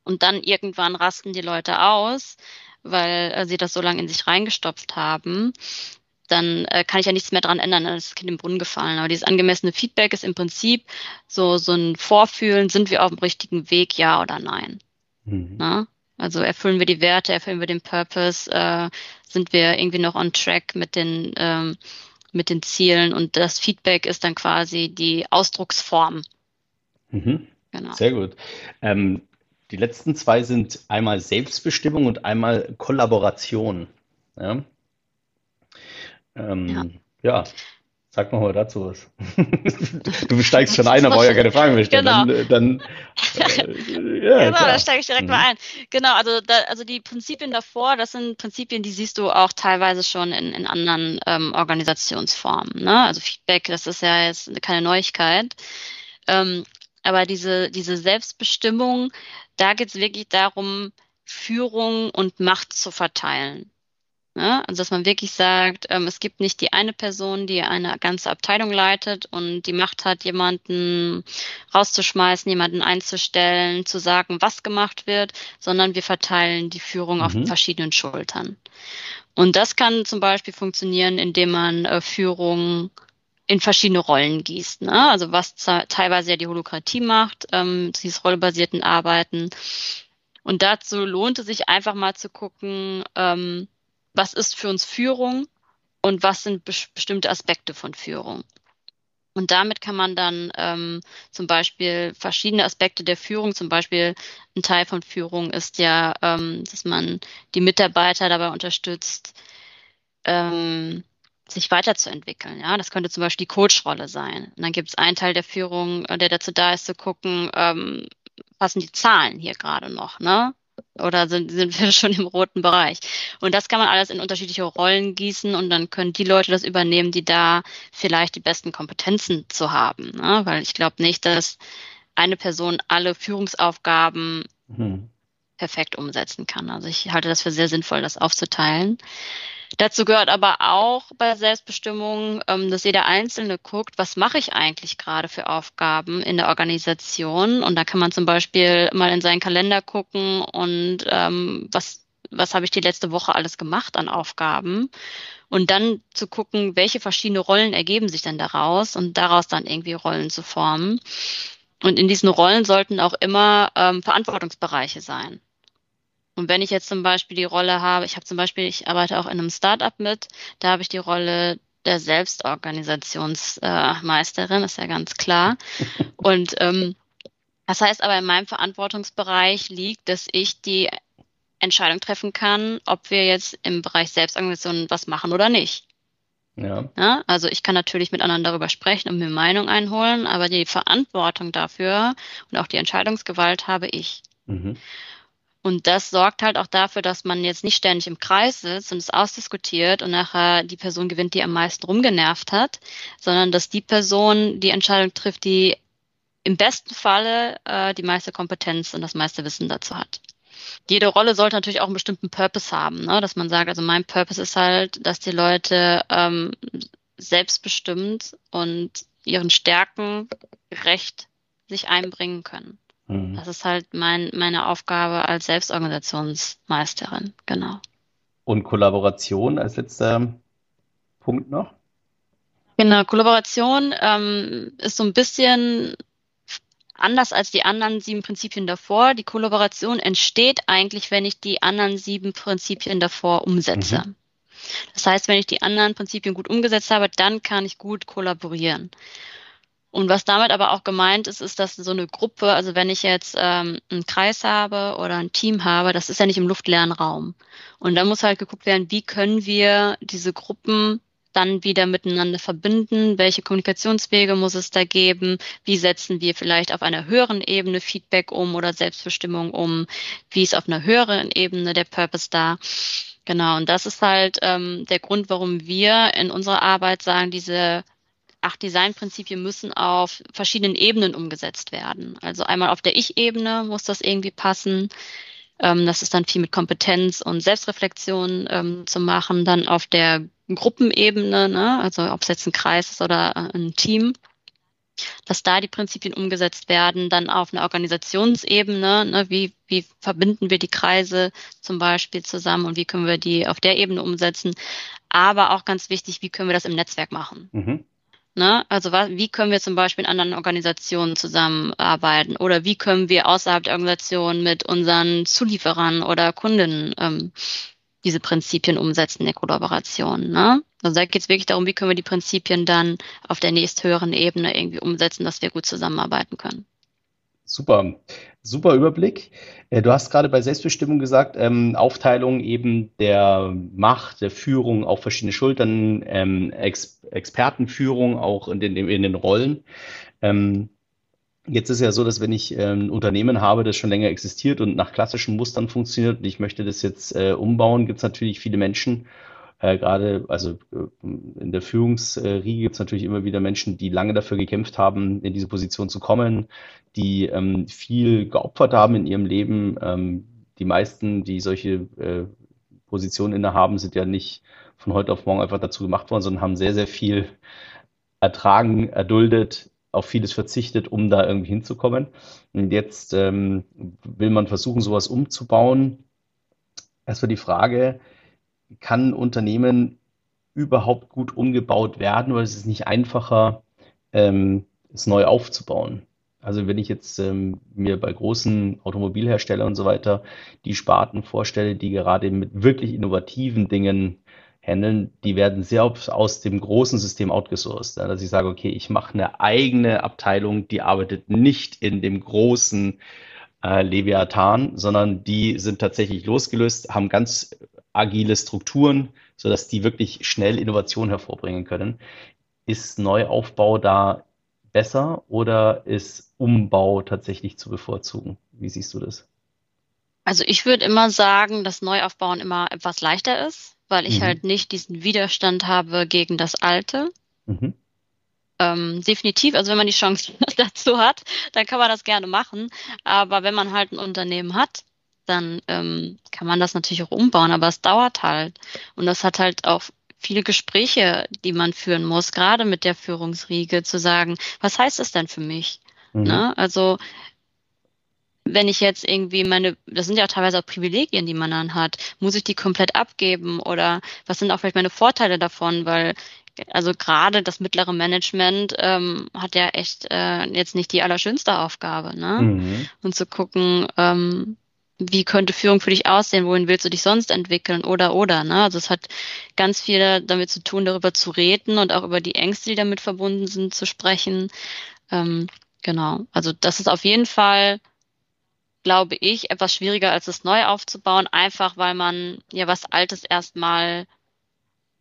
und dann irgendwann rasten die Leute aus, weil äh, sie das so lange in sich reingestopft haben, dann äh, kann ich ja nichts mehr dran ändern, dann ist das Kind im Brunnen gefallen. Aber dieses angemessene Feedback ist im Prinzip so, so ein Vorfühlen, sind wir auf dem richtigen Weg, ja oder nein. Mhm. Na? Also erfüllen wir die Werte, erfüllen wir den Purpose, äh, sind wir irgendwie noch on track mit den, ähm, mit den Zielen und das Feedback ist dann quasi die Ausdrucksform. Mhm. Genau. Sehr gut. Ähm, die letzten zwei sind einmal Selbstbestimmung und einmal Kollaboration. Ja? Ähm, ja. ja. Sag mal dazu was. du steigst schon ein, aber auch ja keine Fragen mehr stellen. Genau. Dann, dann äh, ja, genau, da steige ich direkt mhm. mal ein. Genau, also, da, also die Prinzipien davor, das sind Prinzipien, die siehst du auch teilweise schon in, in anderen ähm, Organisationsformen. Ne? Also Feedback, das ist ja jetzt keine Neuigkeit. Ähm, aber diese, diese Selbstbestimmung, da geht es wirklich darum, Führung und Macht zu verteilen. Ne? Also dass man wirklich sagt, ähm, es gibt nicht die eine Person, die eine ganze Abteilung leitet und die Macht hat, jemanden rauszuschmeißen, jemanden einzustellen, zu sagen, was gemacht wird, sondern wir verteilen die Führung mhm. auf verschiedenen Schultern. Und das kann zum Beispiel funktionieren, indem man äh, Führung in verschiedene Rollen gießt. Ne? Also was teilweise ja die Holokratie macht, ähm, dieses rollebasierten Arbeiten. Und dazu lohnt es sich einfach mal zu gucken, ähm, was ist für uns Führung und was sind be bestimmte Aspekte von Führung. Und damit kann man dann ähm, zum Beispiel verschiedene Aspekte der Führung, zum Beispiel ein Teil von Führung ist ja, ähm, dass man die Mitarbeiter dabei unterstützt, ähm, sich weiterzuentwickeln. Ja, das könnte zum Beispiel die Coach-Rolle sein. Und dann gibt es einen Teil der Führung, äh, der dazu da ist, zu gucken, ähm, passen die Zahlen hier gerade noch, ne? Oder sind, sind wir schon im roten Bereich? Und das kann man alles in unterschiedliche Rollen gießen und dann können die Leute das übernehmen, die da vielleicht die besten Kompetenzen zu haben. Ne? Weil ich glaube nicht, dass eine Person alle Führungsaufgaben mhm. perfekt umsetzen kann. Also ich halte das für sehr sinnvoll, das aufzuteilen. Dazu gehört aber auch bei Selbstbestimmung, ähm, dass jeder Einzelne guckt, was mache ich eigentlich gerade für Aufgaben in der Organisation. Und da kann man zum Beispiel mal in seinen Kalender gucken und ähm, was, was habe ich die letzte Woche alles gemacht an Aufgaben. Und dann zu gucken, welche verschiedene Rollen ergeben sich denn daraus und daraus dann irgendwie Rollen zu formen. Und in diesen Rollen sollten auch immer ähm, Verantwortungsbereiche sein. Und wenn ich jetzt zum Beispiel die Rolle habe, ich habe zum Beispiel, ich arbeite auch in einem Startup mit, da habe ich die Rolle der Selbstorganisationsmeisterin, äh, ist ja ganz klar. Und ähm, das heißt aber in meinem Verantwortungsbereich liegt, dass ich die Entscheidung treffen kann, ob wir jetzt im Bereich Selbstorganisation was machen oder nicht. Ja. ja. Also ich kann natürlich mit anderen darüber sprechen und mir Meinung einholen, aber die Verantwortung dafür und auch die Entscheidungsgewalt habe ich. Mhm. Und das sorgt halt auch dafür, dass man jetzt nicht ständig im Kreis sitzt und es ausdiskutiert und nachher die Person gewinnt, die am meisten rumgenervt hat, sondern dass die Person die Entscheidung trifft, die im besten Falle äh, die meiste Kompetenz und das meiste Wissen dazu hat. Jede Rolle sollte natürlich auch einen bestimmten Purpose haben, ne? dass man sagt, also mein Purpose ist halt, dass die Leute ähm, selbstbestimmt und ihren Stärken gerecht sich einbringen können. Mhm. Das ist halt mein, meine Aufgabe als Selbstorganisationsmeisterin, genau. Und Kollaboration als letzter Punkt noch? Genau, Kollaboration ähm, ist so ein bisschen anders als die anderen sieben Prinzipien davor. Die Kollaboration entsteht eigentlich, wenn ich die anderen sieben Prinzipien davor umsetze. Mhm. Das heißt, wenn ich die anderen Prinzipien gut umgesetzt habe, dann kann ich gut kollaborieren. Und was damit aber auch gemeint ist, ist, dass so eine Gruppe, also wenn ich jetzt ähm, einen Kreis habe oder ein Team habe, das ist ja nicht im luftleeren Raum. Und da muss halt geguckt werden, wie können wir diese Gruppen dann wieder miteinander verbinden? Welche Kommunikationswege muss es da geben? Wie setzen wir vielleicht auf einer höheren Ebene Feedback um oder Selbstbestimmung um? Wie ist auf einer höheren Ebene der Purpose da? Genau, und das ist halt ähm, der Grund, warum wir in unserer Arbeit sagen, diese acht Designprinzipien müssen auf verschiedenen Ebenen umgesetzt werden. Also einmal auf der Ich-Ebene muss das irgendwie passen. Ähm, das ist dann viel mit Kompetenz und Selbstreflexion ähm, zu machen. Dann auf der Gruppenebene, ne? also ob es jetzt ein Kreis ist oder äh, ein Team, dass da die Prinzipien umgesetzt werden, dann auf einer Organisationsebene, ne, wie, wie verbinden wir die Kreise zum Beispiel zusammen und wie können wir die auf der Ebene umsetzen, aber auch ganz wichtig, wie können wir das im Netzwerk machen. Mhm. Ne? Also wie können wir zum Beispiel in anderen Organisationen zusammenarbeiten oder wie können wir außerhalb der Organisation mit unseren Zulieferern oder Kunden ähm, diese Prinzipien umsetzen der Kollaboration. Ne? Also da geht es wirklich darum, wie können wir die Prinzipien dann auf der nächsthöheren Ebene irgendwie umsetzen, dass wir gut zusammenarbeiten können. Super. Super Überblick. Äh, du hast gerade bei Selbstbestimmung gesagt, ähm, Aufteilung eben der Macht, der Führung auf verschiedene Schultern, ähm, Ex Expertenführung auch in den, in den Rollen. Ähm, jetzt ist ja so, dass wenn ich ähm, ein Unternehmen habe, das schon länger existiert und nach klassischen Mustern funktioniert und ich möchte das jetzt äh, umbauen, gibt es natürlich viele Menschen, äh, gerade, also äh, in der Führungsriege gibt es natürlich immer wieder Menschen, die lange dafür gekämpft haben, in diese Position zu kommen, die ähm, viel geopfert haben in ihrem Leben. Ähm, die meisten, die solche äh, Positionen innehaben, sind ja nicht von heute auf morgen einfach dazu gemacht worden, sondern haben sehr, sehr viel ertragen, erduldet, auf vieles verzichtet, um da irgendwie hinzukommen. Und jetzt ähm, will man versuchen, sowas umzubauen. Erstmal die Frage, kann ein Unternehmen überhaupt gut umgebaut werden ist es nicht einfacher, ähm, es neu aufzubauen? Also wenn ich jetzt ähm, mir bei großen Automobilherstellern und so weiter die Sparten vorstelle, die gerade mit wirklich innovativen Dingen handeln, die werden sehr oft aus dem großen System outgesourced. Ja, dass ich sage, okay, ich mache eine eigene Abteilung, die arbeitet nicht in dem großen äh, Leviathan, sondern die sind tatsächlich losgelöst, haben ganz agile Strukturen, sodass die wirklich schnell Innovation hervorbringen können. Ist Neuaufbau da besser oder ist Umbau tatsächlich zu bevorzugen? Wie siehst du das? Also ich würde immer sagen, dass Neuaufbauen immer etwas leichter ist, weil ich mhm. halt nicht diesen Widerstand habe gegen das Alte. Mhm. Ähm, definitiv, also wenn man die Chance dazu hat, dann kann man das gerne machen. Aber wenn man halt ein Unternehmen hat, dann ähm, kann man das natürlich auch umbauen, aber es dauert halt. Und das hat halt auch viele Gespräche, die man führen muss, gerade mit der Führungsriege, zu sagen, was heißt das denn für mich? Mhm. Ne? Also wenn ich jetzt irgendwie meine, das sind ja teilweise auch Privilegien, die man dann hat, muss ich die komplett abgeben oder was sind auch vielleicht meine Vorteile davon, weil also gerade das mittlere Management ähm, hat ja echt äh, jetzt nicht die allerschönste Aufgabe, ne? Mhm. Und zu gucken, ähm, wie könnte Führung für dich aussehen, wohin willst du dich sonst entwickeln oder oder. Ne? Also es hat ganz viel damit zu tun, darüber zu reden und auch über die Ängste, die damit verbunden sind, zu sprechen. Ähm, genau. Also das ist auf jeden Fall, glaube ich, etwas schwieriger als es neu aufzubauen, einfach weil man ja was Altes erstmal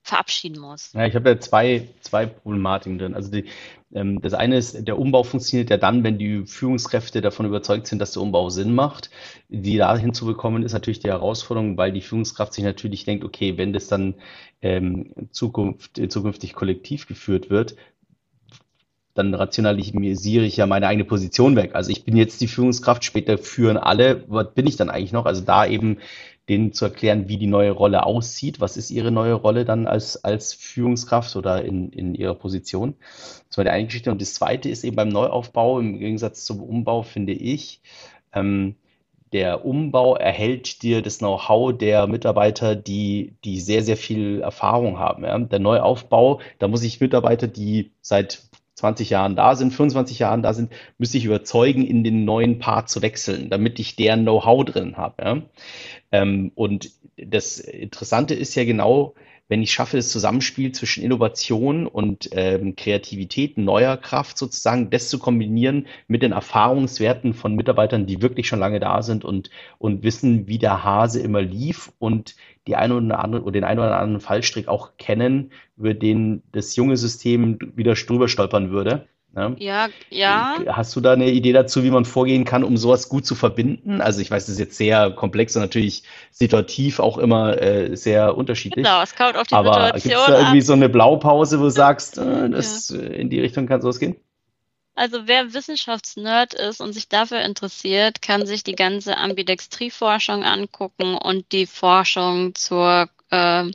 verabschieden muss. Ja, ich habe ja zwei, zwei Problematiken drin. Also die, ähm, das eine ist, der Umbau funktioniert ja dann, wenn die Führungskräfte davon überzeugt sind, dass der Umbau Sinn macht. Die da hinzubekommen, ist natürlich die Herausforderung, weil die Führungskraft sich natürlich denkt, okay, wenn das dann ähm, Zukunft, zukünftig kollektiv geführt wird, dann rationalisiere ich ja meine eigene Position weg. Also ich bin jetzt die Führungskraft, später führen alle. Was bin ich dann eigentlich noch? Also da eben denen zu erklären, wie die neue Rolle aussieht. Was ist ihre neue Rolle dann als, als Führungskraft oder in, in ihrer Position? Das war die eine Geschichte. Und das zweite ist eben beim Neuaufbau, im Gegensatz zum Umbau, finde ich, ähm, der Umbau erhält dir das Know-how der Mitarbeiter, die, die sehr, sehr viel Erfahrung haben. Ja? Der Neuaufbau, da muss ich Mitarbeiter, die seit 20 Jahren da sind, 25 Jahren da sind, müsste ich überzeugen, in den neuen Part zu wechseln, damit ich deren Know-how drin habe. Ja? Ähm, und das Interessante ist ja genau, wenn ich schaffe, das Zusammenspiel zwischen Innovation und ähm, Kreativität, neuer Kraft sozusagen, das zu kombinieren mit den Erfahrungswerten von Mitarbeitern, die wirklich schon lange da sind und, und wissen, wie der Hase immer lief und die eine oder andere oder den einen oder anderen Fallstrick auch kennen, über den das junge System wieder drüber stolpern würde. Ne? Ja, ja. Hast du da eine Idee dazu, wie man vorgehen kann, um sowas gut zu verbinden? Also ich weiß, das ist jetzt sehr komplex und natürlich situativ auch immer äh, sehr unterschiedlich. Genau, es kommt auf die Aber Situation gibt es da irgendwie so eine Blaupause, wo du sagst, äh, das, ja. Äh, in die Richtung kann es gehen? Also wer Wissenschaftsnerd ist und sich dafür interessiert, kann sich die ganze Ambidextrie-Forschung angucken und die Forschung zur äh,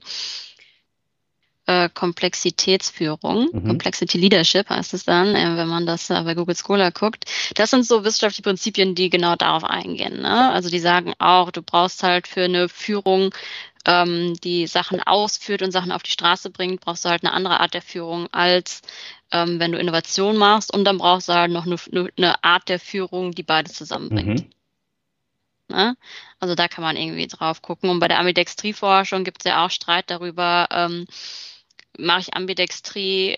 äh, Komplexitätsführung, mhm. Complexity Leadership heißt es dann, äh, wenn man das äh, bei Google Scholar guckt. Das sind so wissenschaftliche Prinzipien, die genau darauf eingehen. Ne? Also die sagen auch, du brauchst halt für eine Führung ähm, die Sachen ausführt und Sachen auf die Straße bringt, brauchst du halt eine andere Art der Führung als ähm, wenn du Innovation machst und dann brauchst du halt noch eine, eine Art der Führung, die beide zusammenbringt. Mhm. Ne? Also da kann man irgendwie drauf gucken. Und bei der Ambidextrie-Forschung gibt es ja auch Streit darüber, ähm, mache ich Ambidextrie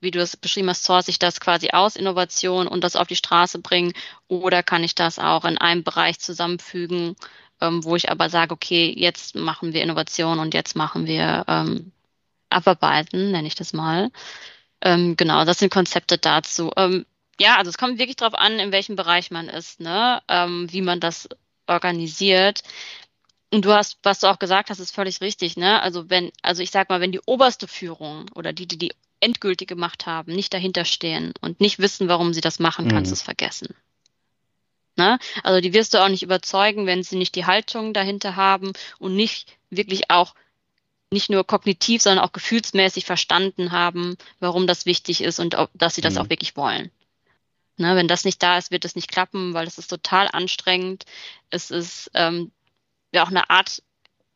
wie du es beschrieben hast, source ich das quasi aus, Innovation und das auf die Straße bringen, oder kann ich das auch in einem Bereich zusammenfügen, ähm, wo ich aber sage, okay, jetzt machen wir Innovation und jetzt machen wir ähm, Abarbeiten, nenne ich das mal. Ähm, genau, das sind Konzepte dazu. Ähm, ja, also es kommt wirklich darauf an, in welchem Bereich man ist, ne? Ähm, wie man das organisiert. Und du hast, was du auch gesagt hast, ist völlig richtig, ne? Also wenn, also ich sag mal, wenn die oberste Führung oder die, die die endgültig gemacht haben, nicht dahinter stehen und nicht wissen, warum sie das machen, mhm. kannst du es vergessen. Ne? Also die wirst du auch nicht überzeugen, wenn sie nicht die Haltung dahinter haben und nicht wirklich auch nicht nur kognitiv, sondern auch gefühlsmäßig verstanden haben, warum das wichtig ist und ob, dass sie das mhm. auch wirklich wollen. Ne, wenn das nicht da ist, wird es nicht klappen, weil es ist total anstrengend. Es ist ähm, ja auch eine Art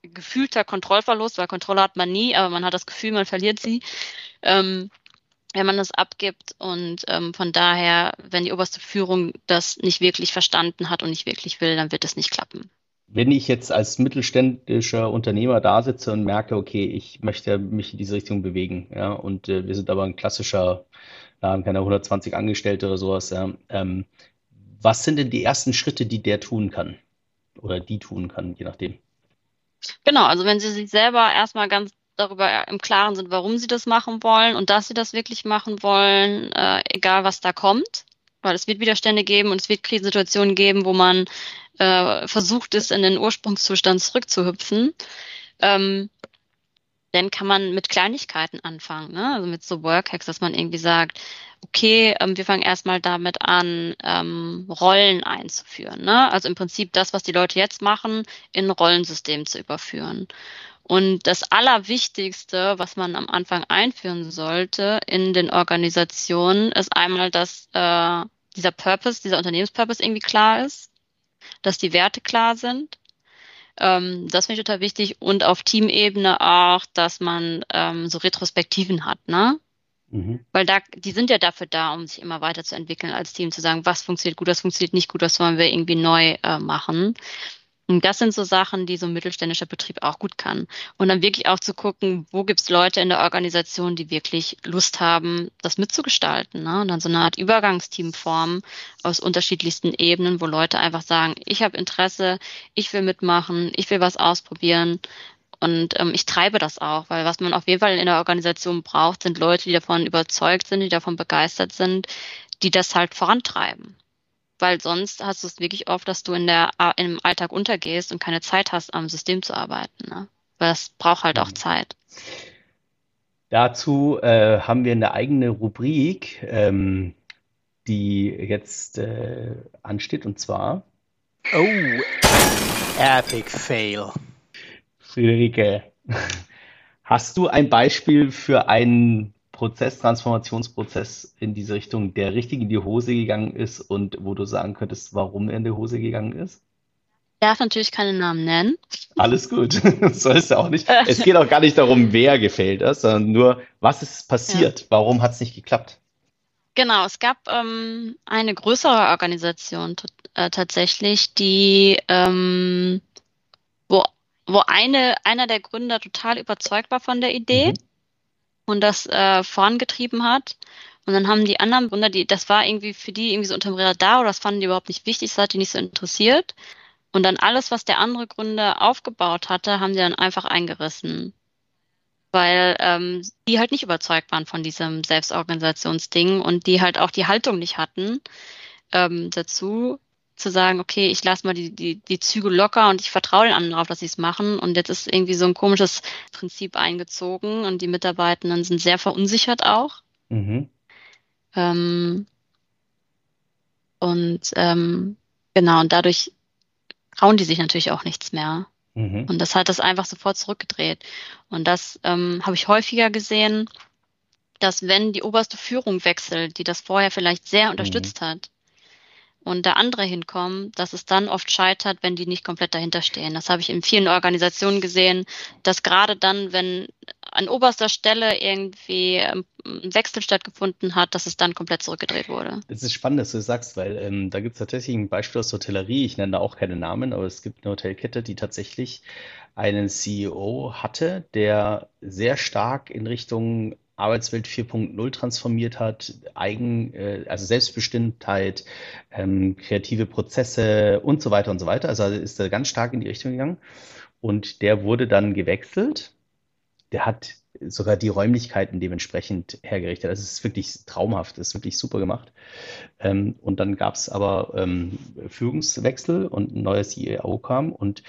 gefühlter Kontrollverlust, weil Kontrolle hat man nie, aber man hat das Gefühl, man verliert sie, ähm, wenn man das abgibt. Und ähm, von daher, wenn die oberste Führung das nicht wirklich verstanden hat und nicht wirklich will, dann wird es nicht klappen. Wenn ich jetzt als mittelständischer Unternehmer da sitze und merke, okay, ich möchte mich in diese Richtung bewegen, ja, und äh, wir sind aber ein klassischer Laden, keine 120 Angestellte oder sowas, ja, ähm, was sind denn die ersten Schritte, die der tun kann? Oder die tun kann, je nachdem. Genau, also wenn Sie sich selber erstmal ganz darüber im Klaren sind, warum Sie das machen wollen und dass Sie das wirklich machen wollen, äh, egal was da kommt, weil es wird Widerstände geben und es wird Krisensituationen geben, wo man äh, versucht ist, in den Ursprungszustand zurückzuhüpfen. Ähm, dann kann man mit Kleinigkeiten anfangen, ne? also mit so Workhacks, dass man irgendwie sagt, okay, ähm, wir fangen erstmal damit an, ähm, Rollen einzuführen. Ne? Also im Prinzip das, was die Leute jetzt machen, in Rollensystem zu überführen. Und das Allerwichtigste, was man am Anfang einführen sollte in den Organisationen, ist einmal, dass äh, dieser Purpose, dieser Unternehmenspurpose irgendwie klar ist, dass die Werte klar sind. Ähm, das finde ich total wichtig. Und auf Teamebene auch, dass man ähm, so Retrospektiven hat, ne? Mhm. Weil da, die sind ja dafür da, um sich immer weiterzuentwickeln als Team, zu sagen, was funktioniert gut, was funktioniert nicht gut, was wollen wir irgendwie neu äh, machen. Und das sind so Sachen, die so ein mittelständischer Betrieb auch gut kann. Und dann wirklich auch zu gucken, wo gibt's Leute in der Organisation, die wirklich Lust haben, das mitzugestalten. Ne? Und dann so eine Art Übergangsteam formen aus unterschiedlichsten Ebenen, wo Leute einfach sagen, ich habe Interesse, ich will mitmachen, ich will was ausprobieren. Und ähm, ich treibe das auch, weil was man auf jeden Fall in der Organisation braucht, sind Leute, die davon überzeugt sind, die davon begeistert sind, die das halt vorantreiben weil sonst hast du es wirklich oft, dass du in der, im Alltag untergehst und keine Zeit hast, am System zu arbeiten. Ne? Weil es braucht halt auch mhm. Zeit. Dazu äh, haben wir eine eigene Rubrik, ähm, die jetzt äh, ansteht, und zwar. Oh, Epic Fail. Friederike, hast du ein Beispiel für einen Prozess, Transformationsprozess in diese Richtung, der richtig in die Hose gegangen ist und wo du sagen könntest, warum er in die Hose gegangen ist? Ich darf natürlich keine Namen nennen. Alles gut. Sollst du auch nicht. Es geht auch gar nicht darum, wer gefällt das, sondern nur, was ist passiert? Ja. Warum hat es nicht geklappt? Genau, es gab ähm, eine größere Organisation äh, tatsächlich, die ähm, wo, wo eine, einer der Gründer total überzeugt war von der Idee. Mhm und das äh, vorangetrieben hat. Und dann haben die anderen Wunder, die, das war irgendwie für die irgendwie so unterm Radar oder das fanden die überhaupt nicht wichtig, das hat die nicht so interessiert. Und dann alles, was der andere Gründer aufgebaut hatte, haben sie dann einfach eingerissen. Weil ähm, die halt nicht überzeugt waren von diesem Selbstorganisationsding und die halt auch die Haltung nicht hatten ähm, dazu, zu sagen, okay, ich lasse mal die, die, die Züge locker und ich vertraue den anderen darauf, dass sie es machen. Und jetzt ist irgendwie so ein komisches Prinzip eingezogen und die Mitarbeitenden sind sehr verunsichert auch. Mhm. Ähm, und ähm, genau, und dadurch trauen die sich natürlich auch nichts mehr. Mhm. Und das hat das einfach sofort zurückgedreht. Und das ähm, habe ich häufiger gesehen, dass wenn die oberste Führung wechselt, die das vorher vielleicht sehr unterstützt mhm. hat, und der andere hinkommen, dass es dann oft scheitert, wenn die nicht komplett dahinter stehen. Das habe ich in vielen Organisationen gesehen, dass gerade dann, wenn an oberster Stelle irgendwie ein Wechsel stattgefunden hat, dass es dann komplett zurückgedreht wurde. Es ist spannend, dass du das sagst, weil ähm, da gibt es tatsächlich ein Beispiel aus der Hotellerie. Ich nenne da auch keine Namen, aber es gibt eine Hotelkette, die tatsächlich einen CEO hatte, der sehr stark in Richtung Arbeitswelt 4.0 transformiert hat, Eigen, äh, also Selbstbestimmtheit, ähm, kreative Prozesse und so weiter und so weiter. Also ist er ganz stark in die Richtung gegangen. Und der wurde dann gewechselt. Der hat sogar die Räumlichkeiten dementsprechend hergerichtet. Das ist wirklich traumhaft, das ist wirklich super gemacht. Ähm, und dann gab es aber ähm, Führungswechsel und ein neuer CEO kam und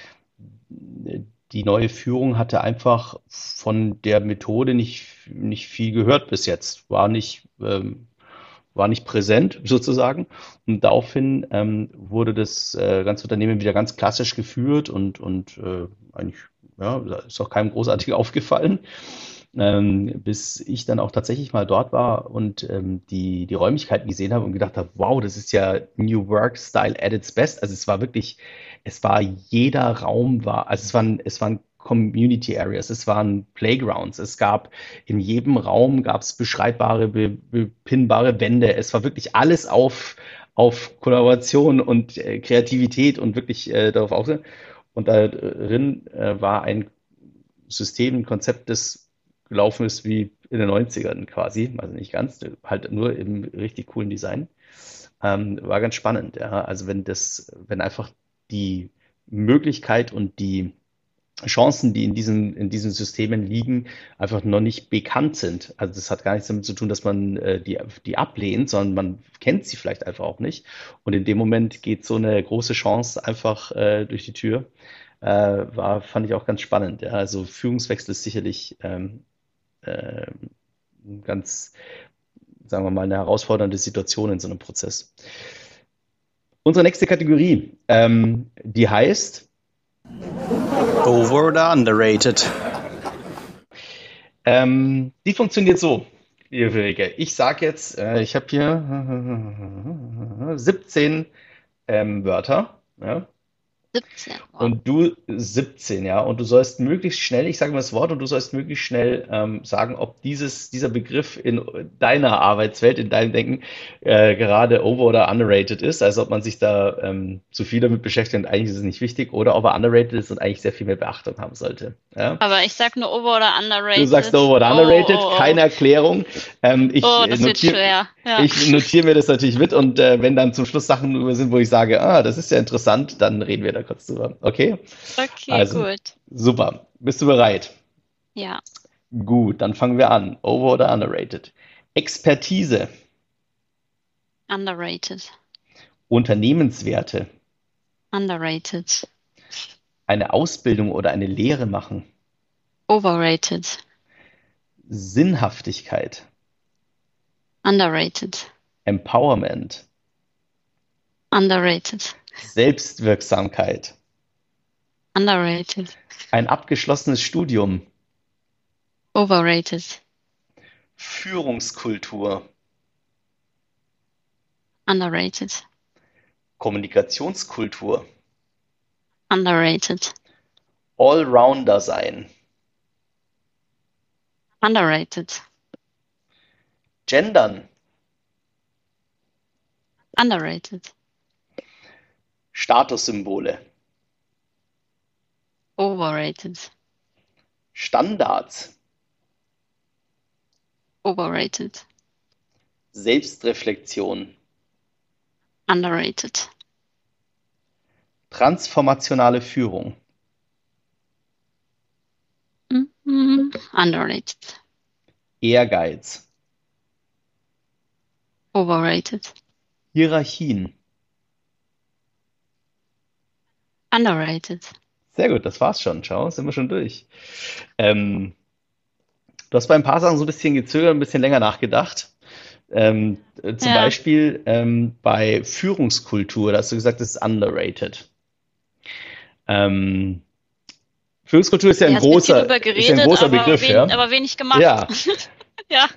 die neue Führung hatte einfach von der Methode nicht, nicht viel gehört bis jetzt, war nicht, ähm, war nicht präsent sozusagen. Und daraufhin ähm, wurde das äh, ganze Unternehmen wieder ganz klassisch geführt und, und äh, eigentlich ja, ist auch keinem großartig aufgefallen ähm, bis ich dann auch tatsächlich mal dort war und ähm, die, die Räumlichkeiten gesehen habe und gedacht habe, wow, das ist ja New Work Style at its best. Also es war wirklich, es war jeder Raum war, also es waren, es waren Community Areas, es waren Playgrounds, es gab in jedem Raum gab es beschreibbare, be, bepinnbare Wände, es war wirklich alles auf, auf Kollaboration und äh, Kreativität und wirklich äh, darauf aus. Und darin äh, war ein System, ein Konzept, das gelaufen ist wie in den 90ern quasi, also nicht ganz, halt nur im richtig coolen Design. Ähm, war ganz spannend, ja. Also wenn das, wenn einfach die Möglichkeit und die Chancen, die in diesen, in diesen Systemen liegen, einfach noch nicht bekannt sind. Also das hat gar nichts damit zu tun, dass man äh, die, die ablehnt, sondern man kennt sie vielleicht einfach auch nicht. Und in dem Moment geht so eine große Chance einfach äh, durch die Tür. Äh, war, fand ich auch ganz spannend. Ja. Also Führungswechsel ist sicherlich ähm, äh, ganz, sagen wir mal, eine herausfordernde Situation in so einem Prozess. Unsere nächste Kategorie, ähm, die heißt Over oder underrated? Ähm, die funktioniert so, liebe Ulrike. Ich sage jetzt, äh, ich habe hier 17 ähm, Wörter. Ja? 17. Wow. Und du 17, ja. Und du sollst möglichst schnell, ich sage mal das Wort, und du sollst möglichst schnell ähm, sagen, ob dieses, dieser Begriff in deiner Arbeitswelt, in deinem Denken äh, gerade over oder underrated ist. Also ob man sich da ähm, zu viel damit beschäftigt und eigentlich ist es nicht wichtig, oder ob er underrated ist und eigentlich sehr viel mehr Beachtung haben sollte. Ja? Aber ich sag nur over oder underrated. Du sagst over oder underrated, oh, oh, oh. keine Erklärung. Ähm, ich, oh, das notier, wird schwer. Ja. Ich notiere mir das natürlich mit und äh, wenn dann zum Schluss Sachen sind, wo ich sage, ah, das ist ja interessant, dann reden wir da kurz drüber. Okay? Okay, also, gut. Super. Bist du bereit? Ja. Gut, dann fangen wir an. Over oder underrated? Expertise. Underrated. Unternehmenswerte. Underrated. Eine Ausbildung oder eine Lehre machen. Overrated. Sinnhaftigkeit. Underrated. Empowerment. Underrated. Selbstwirksamkeit. Underrated. Ein abgeschlossenes Studium. Overrated. Führungskultur. Underrated. Kommunikationskultur. Underrated. Allrounder sein. Underrated. Gendern. Underrated. Statussymbole. Overrated. Standards. Overrated. Selbstreflexion. Underrated. Transformationale Führung. Mm -hmm. Underrated. Ehrgeiz. Overrated. Hierarchien. Underrated. Sehr gut, das war's schon. Schau, sind wir schon durch. Ähm, du hast bei ein paar Sachen so ein bisschen gezögert, ein bisschen länger nachgedacht. Ähm, äh, zum ja. Beispiel ähm, bei Führungskultur, da hast du gesagt, das ist underrated. Ähm, Führungskultur ist ja ein ja, großer, geredet, ist ein großer Begriff, wen, ja. aber wenig gemacht. Ja. ja.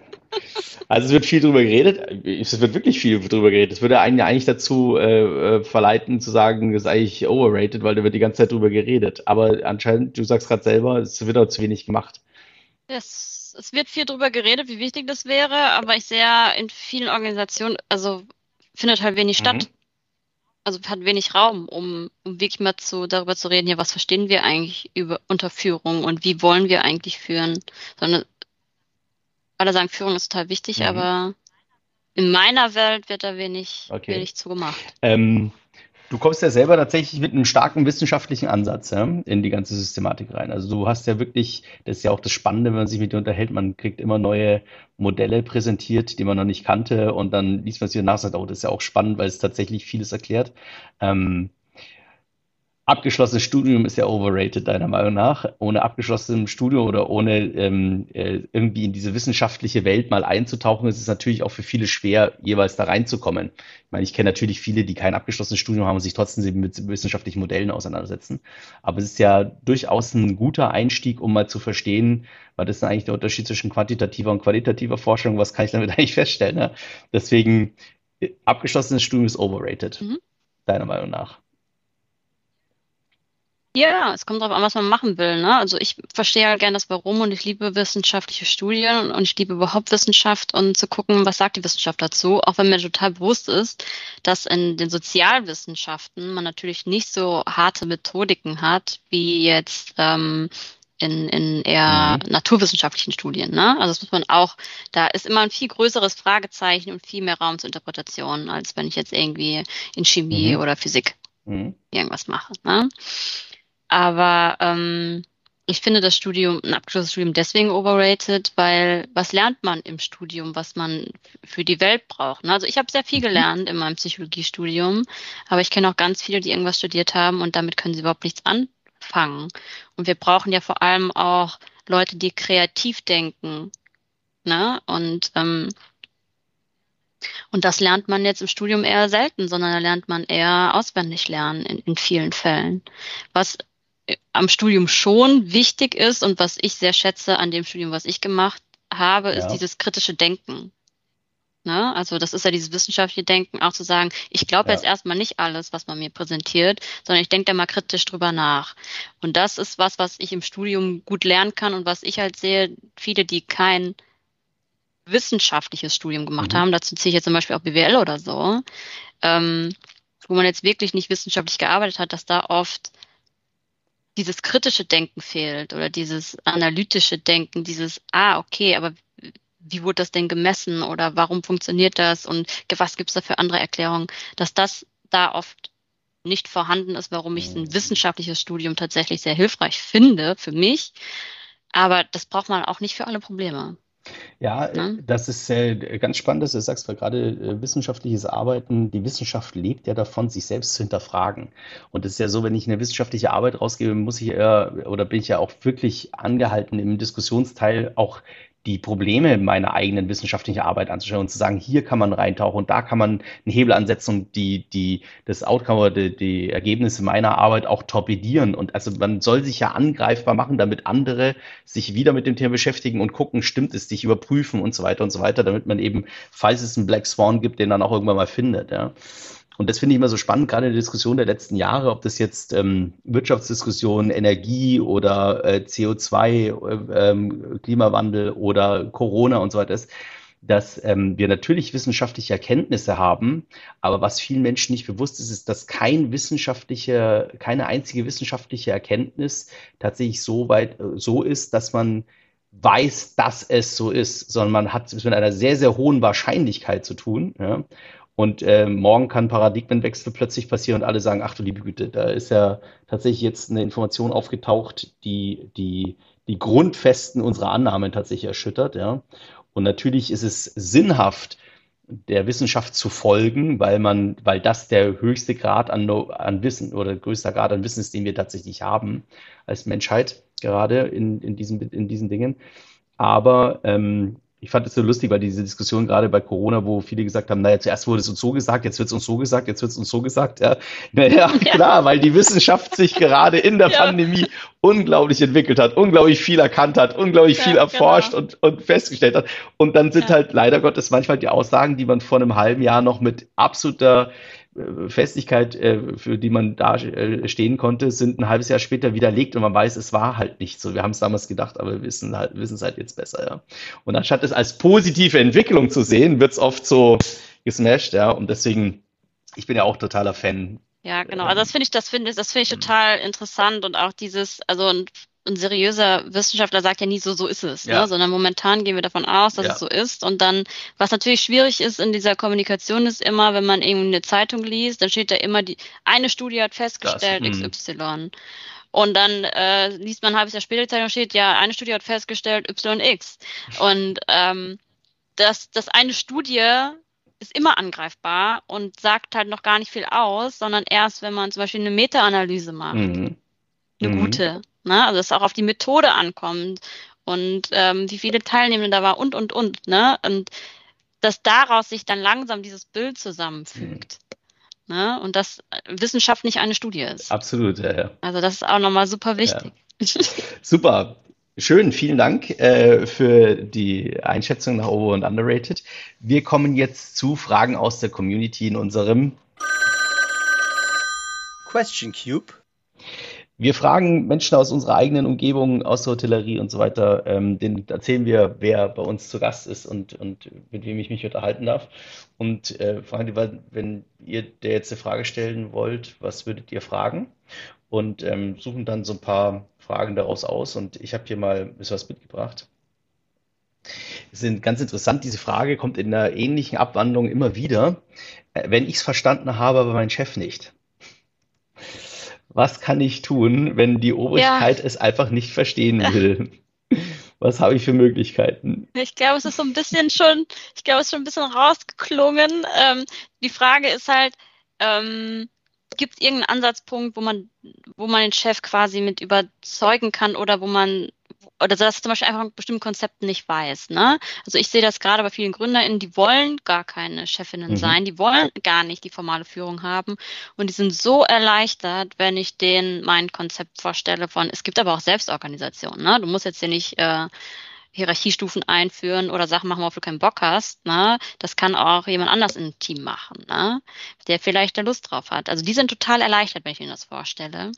Also es wird viel drüber geredet. Es wird wirklich viel drüber geredet. Es würde einen eigentlich dazu äh, äh, verleiten zu sagen, das ist eigentlich overrated, weil da wird die ganze Zeit drüber geredet. Aber anscheinend, du sagst gerade selber, es wird auch zu wenig gemacht. Es, es wird viel drüber geredet, wie wichtig das wäre, aber ich sehe in vielen Organisationen, also findet halt wenig statt. Mhm. Also hat wenig Raum, um, um wirklich mal zu, darüber zu reden, ja, was verstehen wir eigentlich über Unterführung und wie wollen wir eigentlich führen, sondern alle sagen, Führung ist total wichtig, mhm. aber in meiner Welt wird da wenig, okay. wenig zugemacht. Ähm, Du kommst ja selber tatsächlich mit einem starken wissenschaftlichen Ansatz ja, in die ganze Systematik rein. Also du hast ja wirklich, das ist ja auch das Spannende, wenn man sich mit dir unterhält, man kriegt immer neue Modelle präsentiert, die man noch nicht kannte und dann liest man sie nach und sagt, oh, das ist ja auch spannend, weil es tatsächlich vieles erklärt. Ähm, abgeschlossenes Studium ist ja overrated, deiner Meinung nach. Ohne abgeschlossenes Studium oder ohne ähm, äh, irgendwie in diese wissenschaftliche Welt mal einzutauchen, ist es natürlich auch für viele schwer, jeweils da reinzukommen. Ich meine, ich kenne natürlich viele, die kein abgeschlossenes Studium haben und sich trotzdem mit wissenschaftlichen Modellen auseinandersetzen. Aber es ist ja durchaus ein guter Einstieg, um mal zu verstehen, was ist denn eigentlich der Unterschied zwischen quantitativer und qualitativer Forschung? Was kann ich damit eigentlich feststellen? Ne? Deswegen, äh, abgeschlossenes Studium ist overrated, mhm. deiner Meinung nach. Ja, es kommt darauf an, was man machen will. Ne? Also ich verstehe halt gerne das Warum und ich liebe wissenschaftliche Studien und ich liebe überhaupt Wissenschaft und zu gucken, was sagt die Wissenschaft dazu, auch wenn mir total bewusst ist, dass in den Sozialwissenschaften man natürlich nicht so harte Methodiken hat, wie jetzt ähm, in, in eher mhm. naturwissenschaftlichen Studien. Ne? Also das muss man auch, da ist immer ein viel größeres Fragezeichen und viel mehr Raum zur Interpretation, als wenn ich jetzt irgendwie in Chemie mhm. oder Physik mhm. irgendwas mache. Ne? Aber ähm, ich finde das Studium, ein abgeschlossenes Studium deswegen overrated, weil was lernt man im Studium, was man für die Welt braucht? Ne? Also ich habe sehr viel mhm. gelernt in meinem Psychologiestudium, aber ich kenne auch ganz viele, die irgendwas studiert haben und damit können sie überhaupt nichts anfangen. Und wir brauchen ja vor allem auch Leute, die kreativ denken. Ne? Und ähm, und das lernt man jetzt im Studium eher selten, sondern da lernt man eher auswendig lernen in, in vielen Fällen. Was am Studium schon wichtig ist und was ich sehr schätze an dem Studium, was ich gemacht habe, ist dieses kritische Denken. Ne? Also das ist ja dieses wissenschaftliche Denken, auch zu sagen, ich glaube ja. jetzt erstmal nicht alles, was man mir präsentiert, sondern ich denke da mal kritisch drüber nach. Und das ist was, was ich im Studium gut lernen kann und was ich halt sehe, viele, die kein wissenschaftliches Studium gemacht mhm. haben, dazu ziehe ich jetzt zum Beispiel auch BWL oder so, ähm, wo man jetzt wirklich nicht wissenschaftlich gearbeitet hat, dass da oft dieses kritische Denken fehlt oder dieses analytische Denken, dieses, ah, okay, aber wie wurde das denn gemessen oder warum funktioniert das und was gibt es da für andere Erklärungen, dass das da oft nicht vorhanden ist, warum ich ein wissenschaftliches Studium tatsächlich sehr hilfreich finde für mich. Aber das braucht man auch nicht für alle Probleme. Ja, ne? das ist äh, ganz spannend, dass du sagst, weil gerade äh, wissenschaftliches Arbeiten, die Wissenschaft lebt ja davon, sich selbst zu hinterfragen. Und es ist ja so, wenn ich eine wissenschaftliche Arbeit rausgebe, muss ich eher, oder bin ich ja auch wirklich angehalten, im Diskussionsteil auch die Probleme meiner eigenen wissenschaftlichen Arbeit anzuschauen und zu sagen, hier kann man reintauchen und da kann man einen Hebel ansetzen und die, die, das Outcome oder die, die Ergebnisse meiner Arbeit auch torpedieren. Und also man soll sich ja angreifbar machen, damit andere sich wieder mit dem Thema beschäftigen und gucken, stimmt es, sich überprüfen und so weiter und so weiter, damit man eben, falls es einen Black Swan gibt, den dann auch irgendwann mal findet. Ja. Und das finde ich immer so spannend, gerade in der Diskussion der letzten Jahre, ob das jetzt ähm, Wirtschaftsdiskussion, Energie oder äh, CO2, äh, ähm, Klimawandel oder Corona und so weiter ist, dass ähm, wir natürlich wissenschaftliche Erkenntnisse haben, aber was vielen Menschen nicht bewusst ist, ist, dass kein wissenschaftliche, keine einzige wissenschaftliche Erkenntnis tatsächlich so weit äh, so ist, dass man weiß, dass es so ist, sondern man hat es mit einer sehr, sehr hohen Wahrscheinlichkeit zu tun. Ja? Und äh, morgen kann Paradigmenwechsel plötzlich passieren und alle sagen, ach du liebe Güte, da ist ja tatsächlich jetzt eine Information aufgetaucht, die die, die Grundfesten unserer Annahmen tatsächlich erschüttert. Ja. Und natürlich ist es sinnhaft, der Wissenschaft zu folgen, weil man, weil das der höchste Grad an, an Wissen oder größter Grad an Wissen ist, den wir tatsächlich haben als Menschheit, gerade in, in, diesen, in diesen Dingen. Aber ähm, ich fand es so lustig, weil diese Diskussion gerade bei Corona, wo viele gesagt haben, naja, zuerst wurde es uns so gesagt, jetzt wird es uns so gesagt, jetzt wird es uns so gesagt. Ja, naja, ja. klar, weil die Wissenschaft sich gerade in der ja. Pandemie unglaublich entwickelt hat, unglaublich viel erkannt hat, unglaublich viel erforscht genau. und, und festgestellt hat. Und dann sind halt leider Gottes manchmal die Aussagen, die man vor einem halben Jahr noch mit absoluter Festigkeit, äh, für die man da äh, stehen konnte, sind ein halbes Jahr später widerlegt und man weiß, es war halt nicht so. Wir haben es damals gedacht, aber wir wissen halt, wissen es halt jetzt besser, ja. Und anstatt es als positive Entwicklung zu sehen, wird es oft so gesmashed, ja. Und deswegen, ich bin ja auch totaler Fan. Ja, genau. Also das finde ich, das finde ich, das finde ich total interessant und auch dieses, also ein seriöser Wissenschaftler sagt ja nie so, so ist es, Ja. ne? sondern momentan gehen wir davon aus, dass Ja. es so ist. Und dann, was natürlich schwierig ist in dieser Kommunikation, ist immer, wenn man irgendwie eine Zeitung liest, dann steht da immer die, eine Studie hat festgestellt, Das, mhm. XY. Und dann äh, liest man ein halbes Jahr später die Zeitung steht, ja, eine Studie hat festgestellt, YX. Und ähm, das, das eine Studie ist immer angreifbar und sagt halt noch gar nicht viel aus, sondern erst, wenn man zum Beispiel eine Meta-Analyse macht Mhm. Eine Mhm. gute. Ne? Also dass es auch auf die Methode ankommt und ähm, wie viele Teilnehmende da war und und und. Ne? Und dass daraus sich dann langsam dieses Bild zusammenfügt. Ne? Und dass Wissenschaft nicht eine Studie ist. Absolut, ja, ja. Also das ist auch nochmal super wichtig. Super. Schön, vielen Dank äh, für die Einschätzung nach Over und Underrated. Wir kommen jetzt zu Fragen aus der Community in unserem. Question Cube. Wir fragen Menschen aus unserer eigenen Umgebung, aus der Hotellerie und so weiter. Ähm, denen erzählen wir, wer bei uns zu Gast ist und, und mit wem ich mich unterhalten darf. Und äh, fragen die, wenn ihr der jetzt eine Frage stellen wollt, was würdet ihr fragen? Und ähm, suchen dann so ein paar Fragen daraus aus. Und ich habe hier mal ein bisschen was mitgebracht. Sind ganz interessant, diese Frage kommt in einer ähnlichen Abwandlung immer wieder. Äh, wenn ich es verstanden habe, aber mein Chef nicht. Was kann ich tun, wenn die Obrigkeit es einfach nicht verstehen will? Was habe ich für Möglichkeiten? Ich glaube, es ist so ein bisschen schon, ich glaube, es ist schon ein bisschen rausgeklungen. Ähm, die Frage ist halt, ähm, gibt es irgendeinen Ansatzpunkt, wo man, wo man den Chef quasi mit überzeugen kann oder wo man, oder dass er zum Beispiel einfach ein bestimmtes Konzept nicht weiß, ne? Also ich sehe das gerade bei vielen GründerInnen, die wollen gar keine Chefinnen Mhm. sein, die wollen gar nicht die formale Führung haben und die sind so erleichtert, wenn ich denen mein Konzept vorstelle von, es gibt aber auch Selbstorganisation, ne? Du musst jetzt hier nicht äh, Hierarchiestufen einführen oder Sachen machen, worauf du keinen Bock hast. Ne? Das kann auch jemand anders im Team machen, ne? der vielleicht da Lust drauf hat. Also die sind total erleichtert, wenn ich ihnen das vorstelle.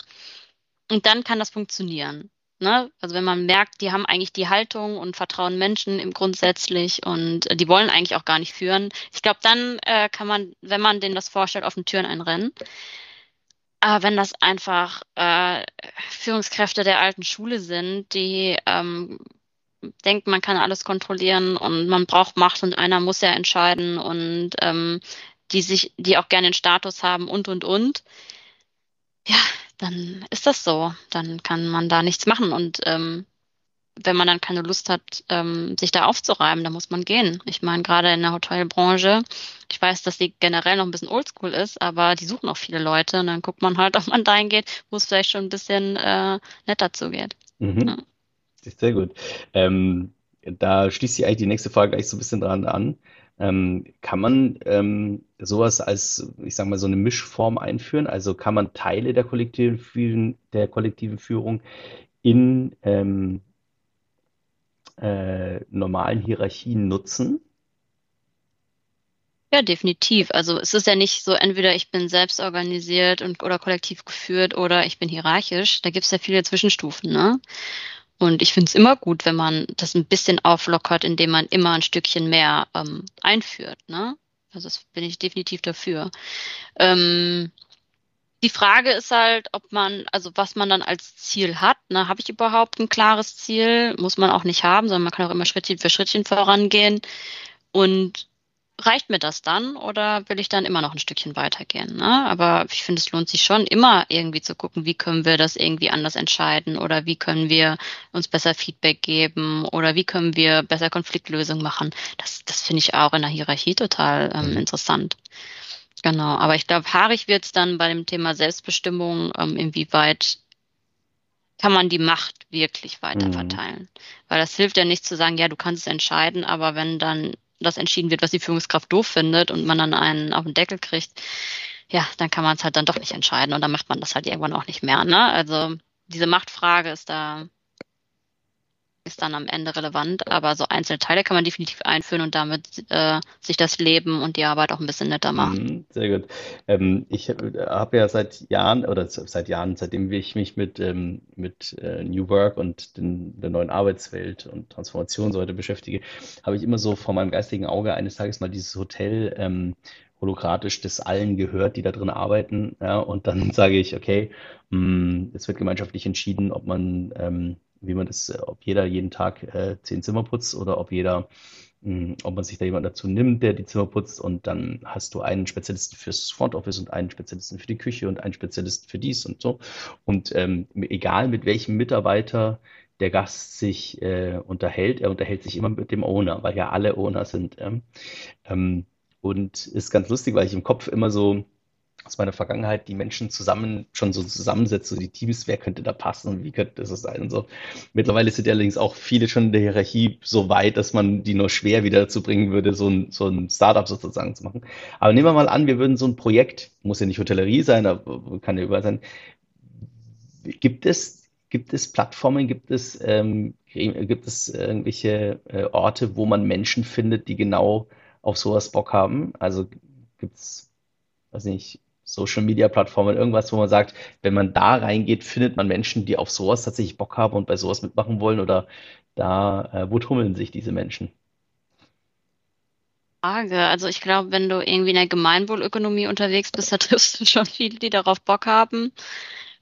Und dann kann das funktionieren. Ne? Also wenn man merkt, die haben eigentlich die Haltung und vertrauen Menschen im grundsätzlich und äh, die wollen eigentlich auch gar nicht führen. Ich glaube, dann äh, kann man, wenn man denen das vorstellt, offene Türen einrennen. Aber wenn das einfach äh, Führungskräfte der alten Schule sind, die ähm, denkt, man kann alles kontrollieren und man braucht Macht und einer muss ja entscheiden und ähm, die sich, die auch gerne den Status haben und und und, ja, dann ist das so. Dann kann man da nichts machen und ähm, wenn man dann keine Lust hat, ähm, sich da aufzureiben, dann muss man gehen. Ich meine, gerade in der Hotelbranche, ich weiß, dass die generell noch ein bisschen oldschool ist, aber die suchen auch viele Leute und dann guckt man halt, ob man dahin geht, wo es vielleicht schon ein bisschen äh, netter zugeht. Mhm. Ja. Sehr gut. Ähm, da schließt sich eigentlich die nächste Frage gleich so ein bisschen dran an. Ähm, kann man ähm, sowas als, ich sage mal, so eine Mischform einführen? Also kann man Teile der kollektiven, Führung- der kollektiven Führung in ähm, äh, normalen Hierarchien nutzen? Ja, definitiv. Also es ist ja nicht so, entweder ich bin selbst organisiert und oder kollektiv geführt oder ich bin hierarchisch. Da gibt es ja viele Zwischenstufen, ne? Und ich finde es immer gut, wenn man das ein bisschen auflockert, indem man immer ein Stückchen mehr ähm, einführt, ne? Also das bin ich definitiv dafür. Ähm, die Frage ist halt, ob man, also was man dann als Ziel hat. Ne? Habe ich überhaupt ein klares Ziel? Muss man auch nicht haben, sondern man kann auch immer Schrittchen für Schrittchen vorangehen. Und reicht mir das dann oder will ich dann immer noch ein Stückchen weitergehen? Ne? Aber ich finde, es lohnt sich schon immer irgendwie zu gucken, wie können wir das irgendwie anders entscheiden oder wie können wir uns besser Feedback geben oder wie können wir besser Konfliktlösung machen. Das, das finde ich auch in der Hierarchie total ähm, Mhm. interessant. Genau, aber ich glaube, haarig wird es dann bei dem Thema Selbstbestimmung, ähm, inwieweit kann man die Macht wirklich weiter Mhm. verteilen. Weil das hilft ja nicht zu sagen, ja, du kannst es entscheiden, aber wenn dann das entschieden wird, was die Führungskraft doof findet und man dann einen auf den Deckel kriegt, ja, dann kann man es halt dann doch nicht entscheiden und dann macht man das halt irgendwann auch nicht mehr. Ne? Also diese Machtfrage ist da ist dann am Ende relevant, aber so einzelne Teile kann man definitiv einführen und damit äh, sich das Leben und die Arbeit auch ein bisschen netter machen. Mhm, sehr gut. Ähm, ich habe hab ja seit Jahren oder seit Jahren, seitdem ich mich mit, ähm, mit äh, New Work und den, der neuen Arbeitswelt und Transformation so heute beschäftige, habe ich immer so vor meinem geistigen Auge eines Tages mal dieses Hotel ähm, holokratisch das allen gehört, die da drin arbeiten. Ja, und dann sage ich, okay, mh, hm, es wird gemeinschaftlich entschieden, ob man, ähm, wie man das, ob jeder jeden Tag äh, zehn Zimmer putzt oder ob jeder hm, ob man sich da jemand dazu nimmt, der die Zimmer putzt und dann hast du einen Spezialisten fürs Front Office und einen Spezialisten für die Küche und einen Spezialisten für dies und so. Und ähm, egal mit welchem Mitarbeiter der Gast sich äh, unterhält, er unterhält sich immer mit dem Owner, weil ja alle Owner sind. Ähm, ähm, und ist ganz lustig, weil ich im Kopf immer so aus meiner Vergangenheit die Menschen zusammen schon so zusammensetze, so die Teams, wer könnte da passen und wie könnte das sein und so. Mittlerweile sind allerdings auch viele schon in der Hierarchie so weit, dass man die nur schwer wieder dazu bringen würde, so ein, so ein Startup sozusagen zu machen. Aber nehmen wir mal an, wir würden so ein Projekt, muss ja nicht Hotellerie sein, aber kann ja überall sein. Gibt es, gibt es Plattformen, gibt es, ähm, gibt es irgendwelche äh, Orte, wo man Menschen findet, die genau auf sowas Bock haben? Also gibt es, weiß nicht, Social Media Plattformen, irgendwas, wo man sagt, wenn man da reingeht, findet man Menschen, die auf sowas tatsächlich Bock haben und bei sowas mitmachen wollen oder da, äh, wo tummeln sich diese Menschen? Frage. Also ich glaube, wenn du irgendwie in der Gemeinwohlökonomie unterwegs bist, da triffst du schon viele, die darauf Bock haben.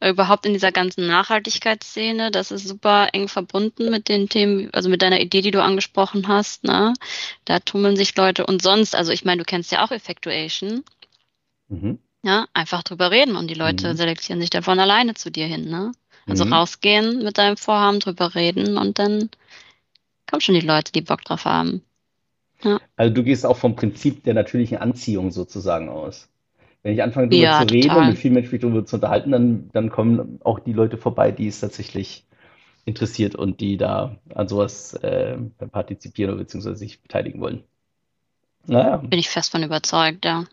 Überhaupt in dieser ganzen Nachhaltigkeitsszene, das ist super eng verbunden mit den Themen, also mit deiner Idee, die du angesprochen hast. Ne? Da tummeln sich Leute und sonst, also ich meine, du kennst ja auch Effectuation. Mhm. Ja, einfach drüber reden und die Leute mhm. selektieren sich davon alleine zu dir hin, ne? Also mhm. rausgehen mit deinem Vorhaben, drüber reden und dann kommen schon die Leute, die Bock drauf haben. Ja. Also du gehst auch vom Prinzip der natürlichen Anziehung sozusagen aus. Wenn ich anfange darüber ja, zu reden total. und mit vielen Menschen mich darüber zu unterhalten, dann, dann kommen auch die Leute vorbei, die es tatsächlich interessiert und die da an sowas äh, partizipieren oder beziehungsweise sich beteiligen wollen. Naja. Bin ich fest von überzeugt, ja.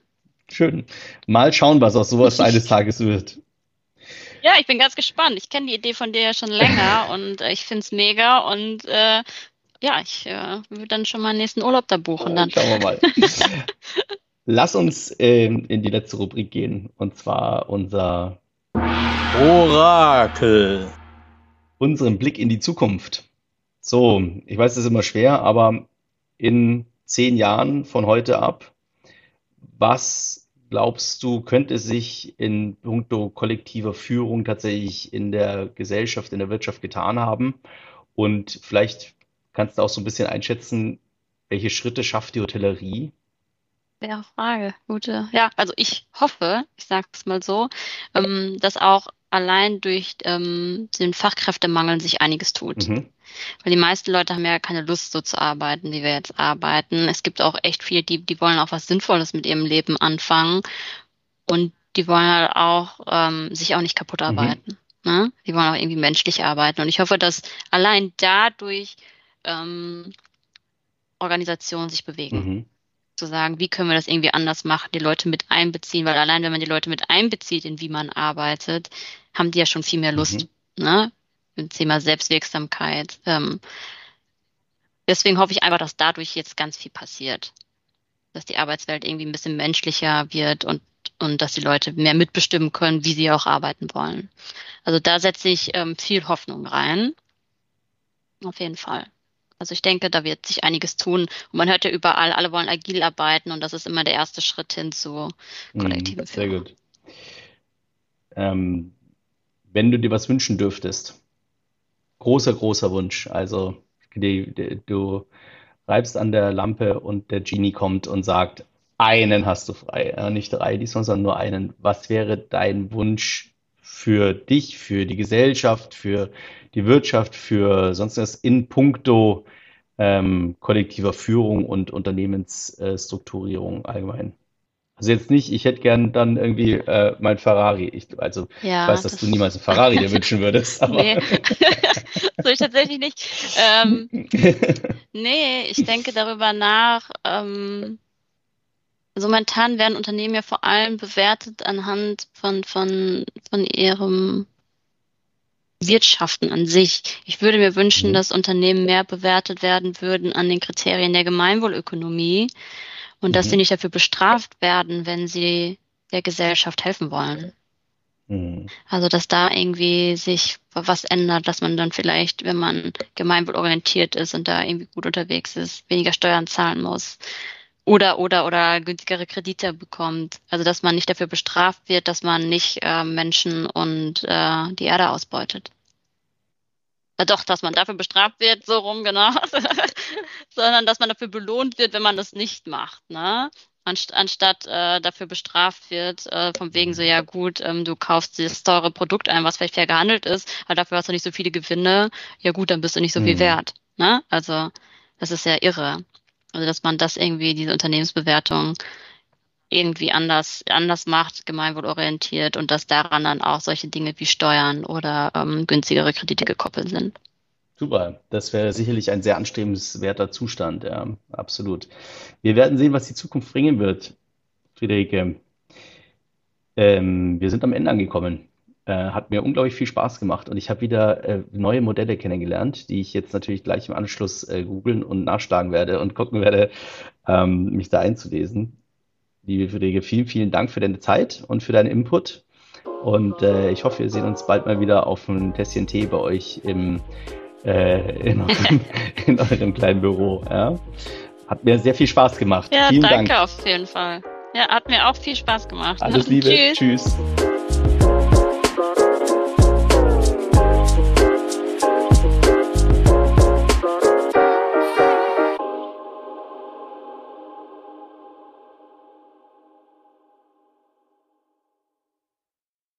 Schön. Mal schauen, was aus sowas eines Tages wird. Ja, ich bin ganz gespannt. Ich kenne die Idee von dir ja schon länger und äh, ich finde es mega und äh, ja, ich äh, würde dann schon mal den nächsten Urlaub da buchen. Dann. Schauen wir mal. Lass uns äh, in die letzte Rubrik gehen und zwar unser Orakel. Unseren Blick in die Zukunft. So, ich weiß, das ist immer schwer, aber in zehn Jahren von heute ab was glaubst du, könnte sich in puncto kollektiver Führung tatsächlich in der Gesellschaft, in der Wirtschaft getan haben? Und vielleicht kannst du auch so ein bisschen einschätzen, welche Schritte schafft die Hotellerie? Faire Frage, gute. Ja, also ich hoffe, ich sage es mal so, ähm, dass auch allein durch ähm, den Fachkräftemangel sich einiges tut. Mhm. Weil die meisten Leute haben ja keine Lust, so zu arbeiten, wie wir jetzt arbeiten. Es gibt auch echt viele, die, die wollen auch was Sinnvolles mit ihrem Leben anfangen. Und die wollen halt auch ähm, sich auch nicht kaputt mhm. arbeiten. Mhm. Ne? Die wollen auch irgendwie menschlich arbeiten. Und ich hoffe, dass allein dadurch ähm, Organisationen sich bewegen. Mhm. Zu sagen, wie können wir das irgendwie anders machen, die Leute mit einbeziehen, weil allein wenn man die Leute mit einbezieht, in wie man arbeitet, haben die ja schon viel mehr Lust. Mhm. Ne? Im Thema Selbstwirksamkeit. Ähm, deswegen hoffe ich einfach, dass dadurch jetzt ganz viel passiert. Dass die Arbeitswelt irgendwie ein bisschen menschlicher wird und, und dass die Leute mehr mitbestimmen können, wie sie auch arbeiten wollen. Also da setze ich ähm, viel Hoffnung rein. Auf jeden Fall. Also ich denke, da wird sich einiges tun. Und man hört ja überall, alle wollen agil arbeiten und das ist immer der erste Schritt hin zu mhm, kollektiven Sehr gut. Ähm, wenn du dir was wünschen dürftest, großer, großer Wunsch. Also die, die, du reibst an der Lampe und der Genie kommt und sagt, einen hast du frei, äh, nicht drei diesmal, sondern nur einen. Was wäre dein Wunsch für dich, für die Gesellschaft, für die Wirtschaft, für sonst was in puncto ähm, kollektiver Führung und Unternehmensstrukturierung allgemein? Also jetzt nicht, ich hätte gern dann irgendwie äh, mein Ferrari. Ich, also ja, ich weiß, dass das du niemals ein Ferrari dir wünschen würdest. Aber nee, so ich tatsächlich nicht. Ähm, nee, ich denke darüber nach. Ähm, also momentan werden Unternehmen ja vor allem bewertet anhand von, von, von ihrem Wirtschaften an sich. Ich würde mir wünschen, mhm. dass Unternehmen mehr bewertet werden würden an den Kriterien der Gemeinwohlökonomie und mhm. dass sie nicht dafür bestraft werden, wenn sie der Gesellschaft helfen wollen. Mhm. Also, dass da irgendwie sich was ändert, dass man dann vielleicht, wenn man gemeinwohlorientiert ist und da irgendwie gut unterwegs ist, weniger Steuern zahlen muss. oder oder oder günstigere Kredite bekommt. Also dass man nicht dafür bestraft wird, dass man nicht äh, Menschen und äh, die Erde ausbeutet. Ja, doch, dass man dafür bestraft wird, so rum, genau. Sondern dass man dafür belohnt wird, wenn man das nicht macht, ne? anstatt äh, dafür bestraft wird, äh, vom wegen so, ja gut, ähm, du kaufst das teure Produkt ein, was vielleicht fair gehandelt ist, aber dafür hast du nicht so viele Gewinne, ja gut, dann bist du nicht so viel mhm. wert. Ne? Also das ist ja irre. Also dass man das irgendwie, diese Unternehmensbewertung irgendwie anders, anders macht, gemeinwohlorientiert und dass daran dann auch solche Dinge wie Steuern oder ähm, günstigere Kredite gekoppelt sind. Super, das wäre sicherlich ein sehr anstrebenswerter Zustand, ja, absolut. Wir werden sehen, was die Zukunft bringen wird, Friederike. Ähm, wir sind am Ende angekommen. Äh, hat mir unglaublich viel Spaß gemacht und ich habe wieder äh, neue Modelle kennengelernt, die ich jetzt natürlich gleich im Anschluss äh, googeln und nachschlagen werde und gucken werde, ähm, mich da einzulesen. Liebe Friederike, vielen, vielen Dank für deine Zeit und für deinen Input. Und äh, ich hoffe, wir sehen uns bald mal wieder auf ein Tässchen Tee bei euch im, äh, in, eurem, in, eurem, kleinen Büro. Ja? Hat mir sehr viel Spaß gemacht. Ja, vielen danke Dank. auf jeden Fall. Ja, hat mir auch viel Spaß gemacht. Alles Liebe. Tschüss. Tschüss.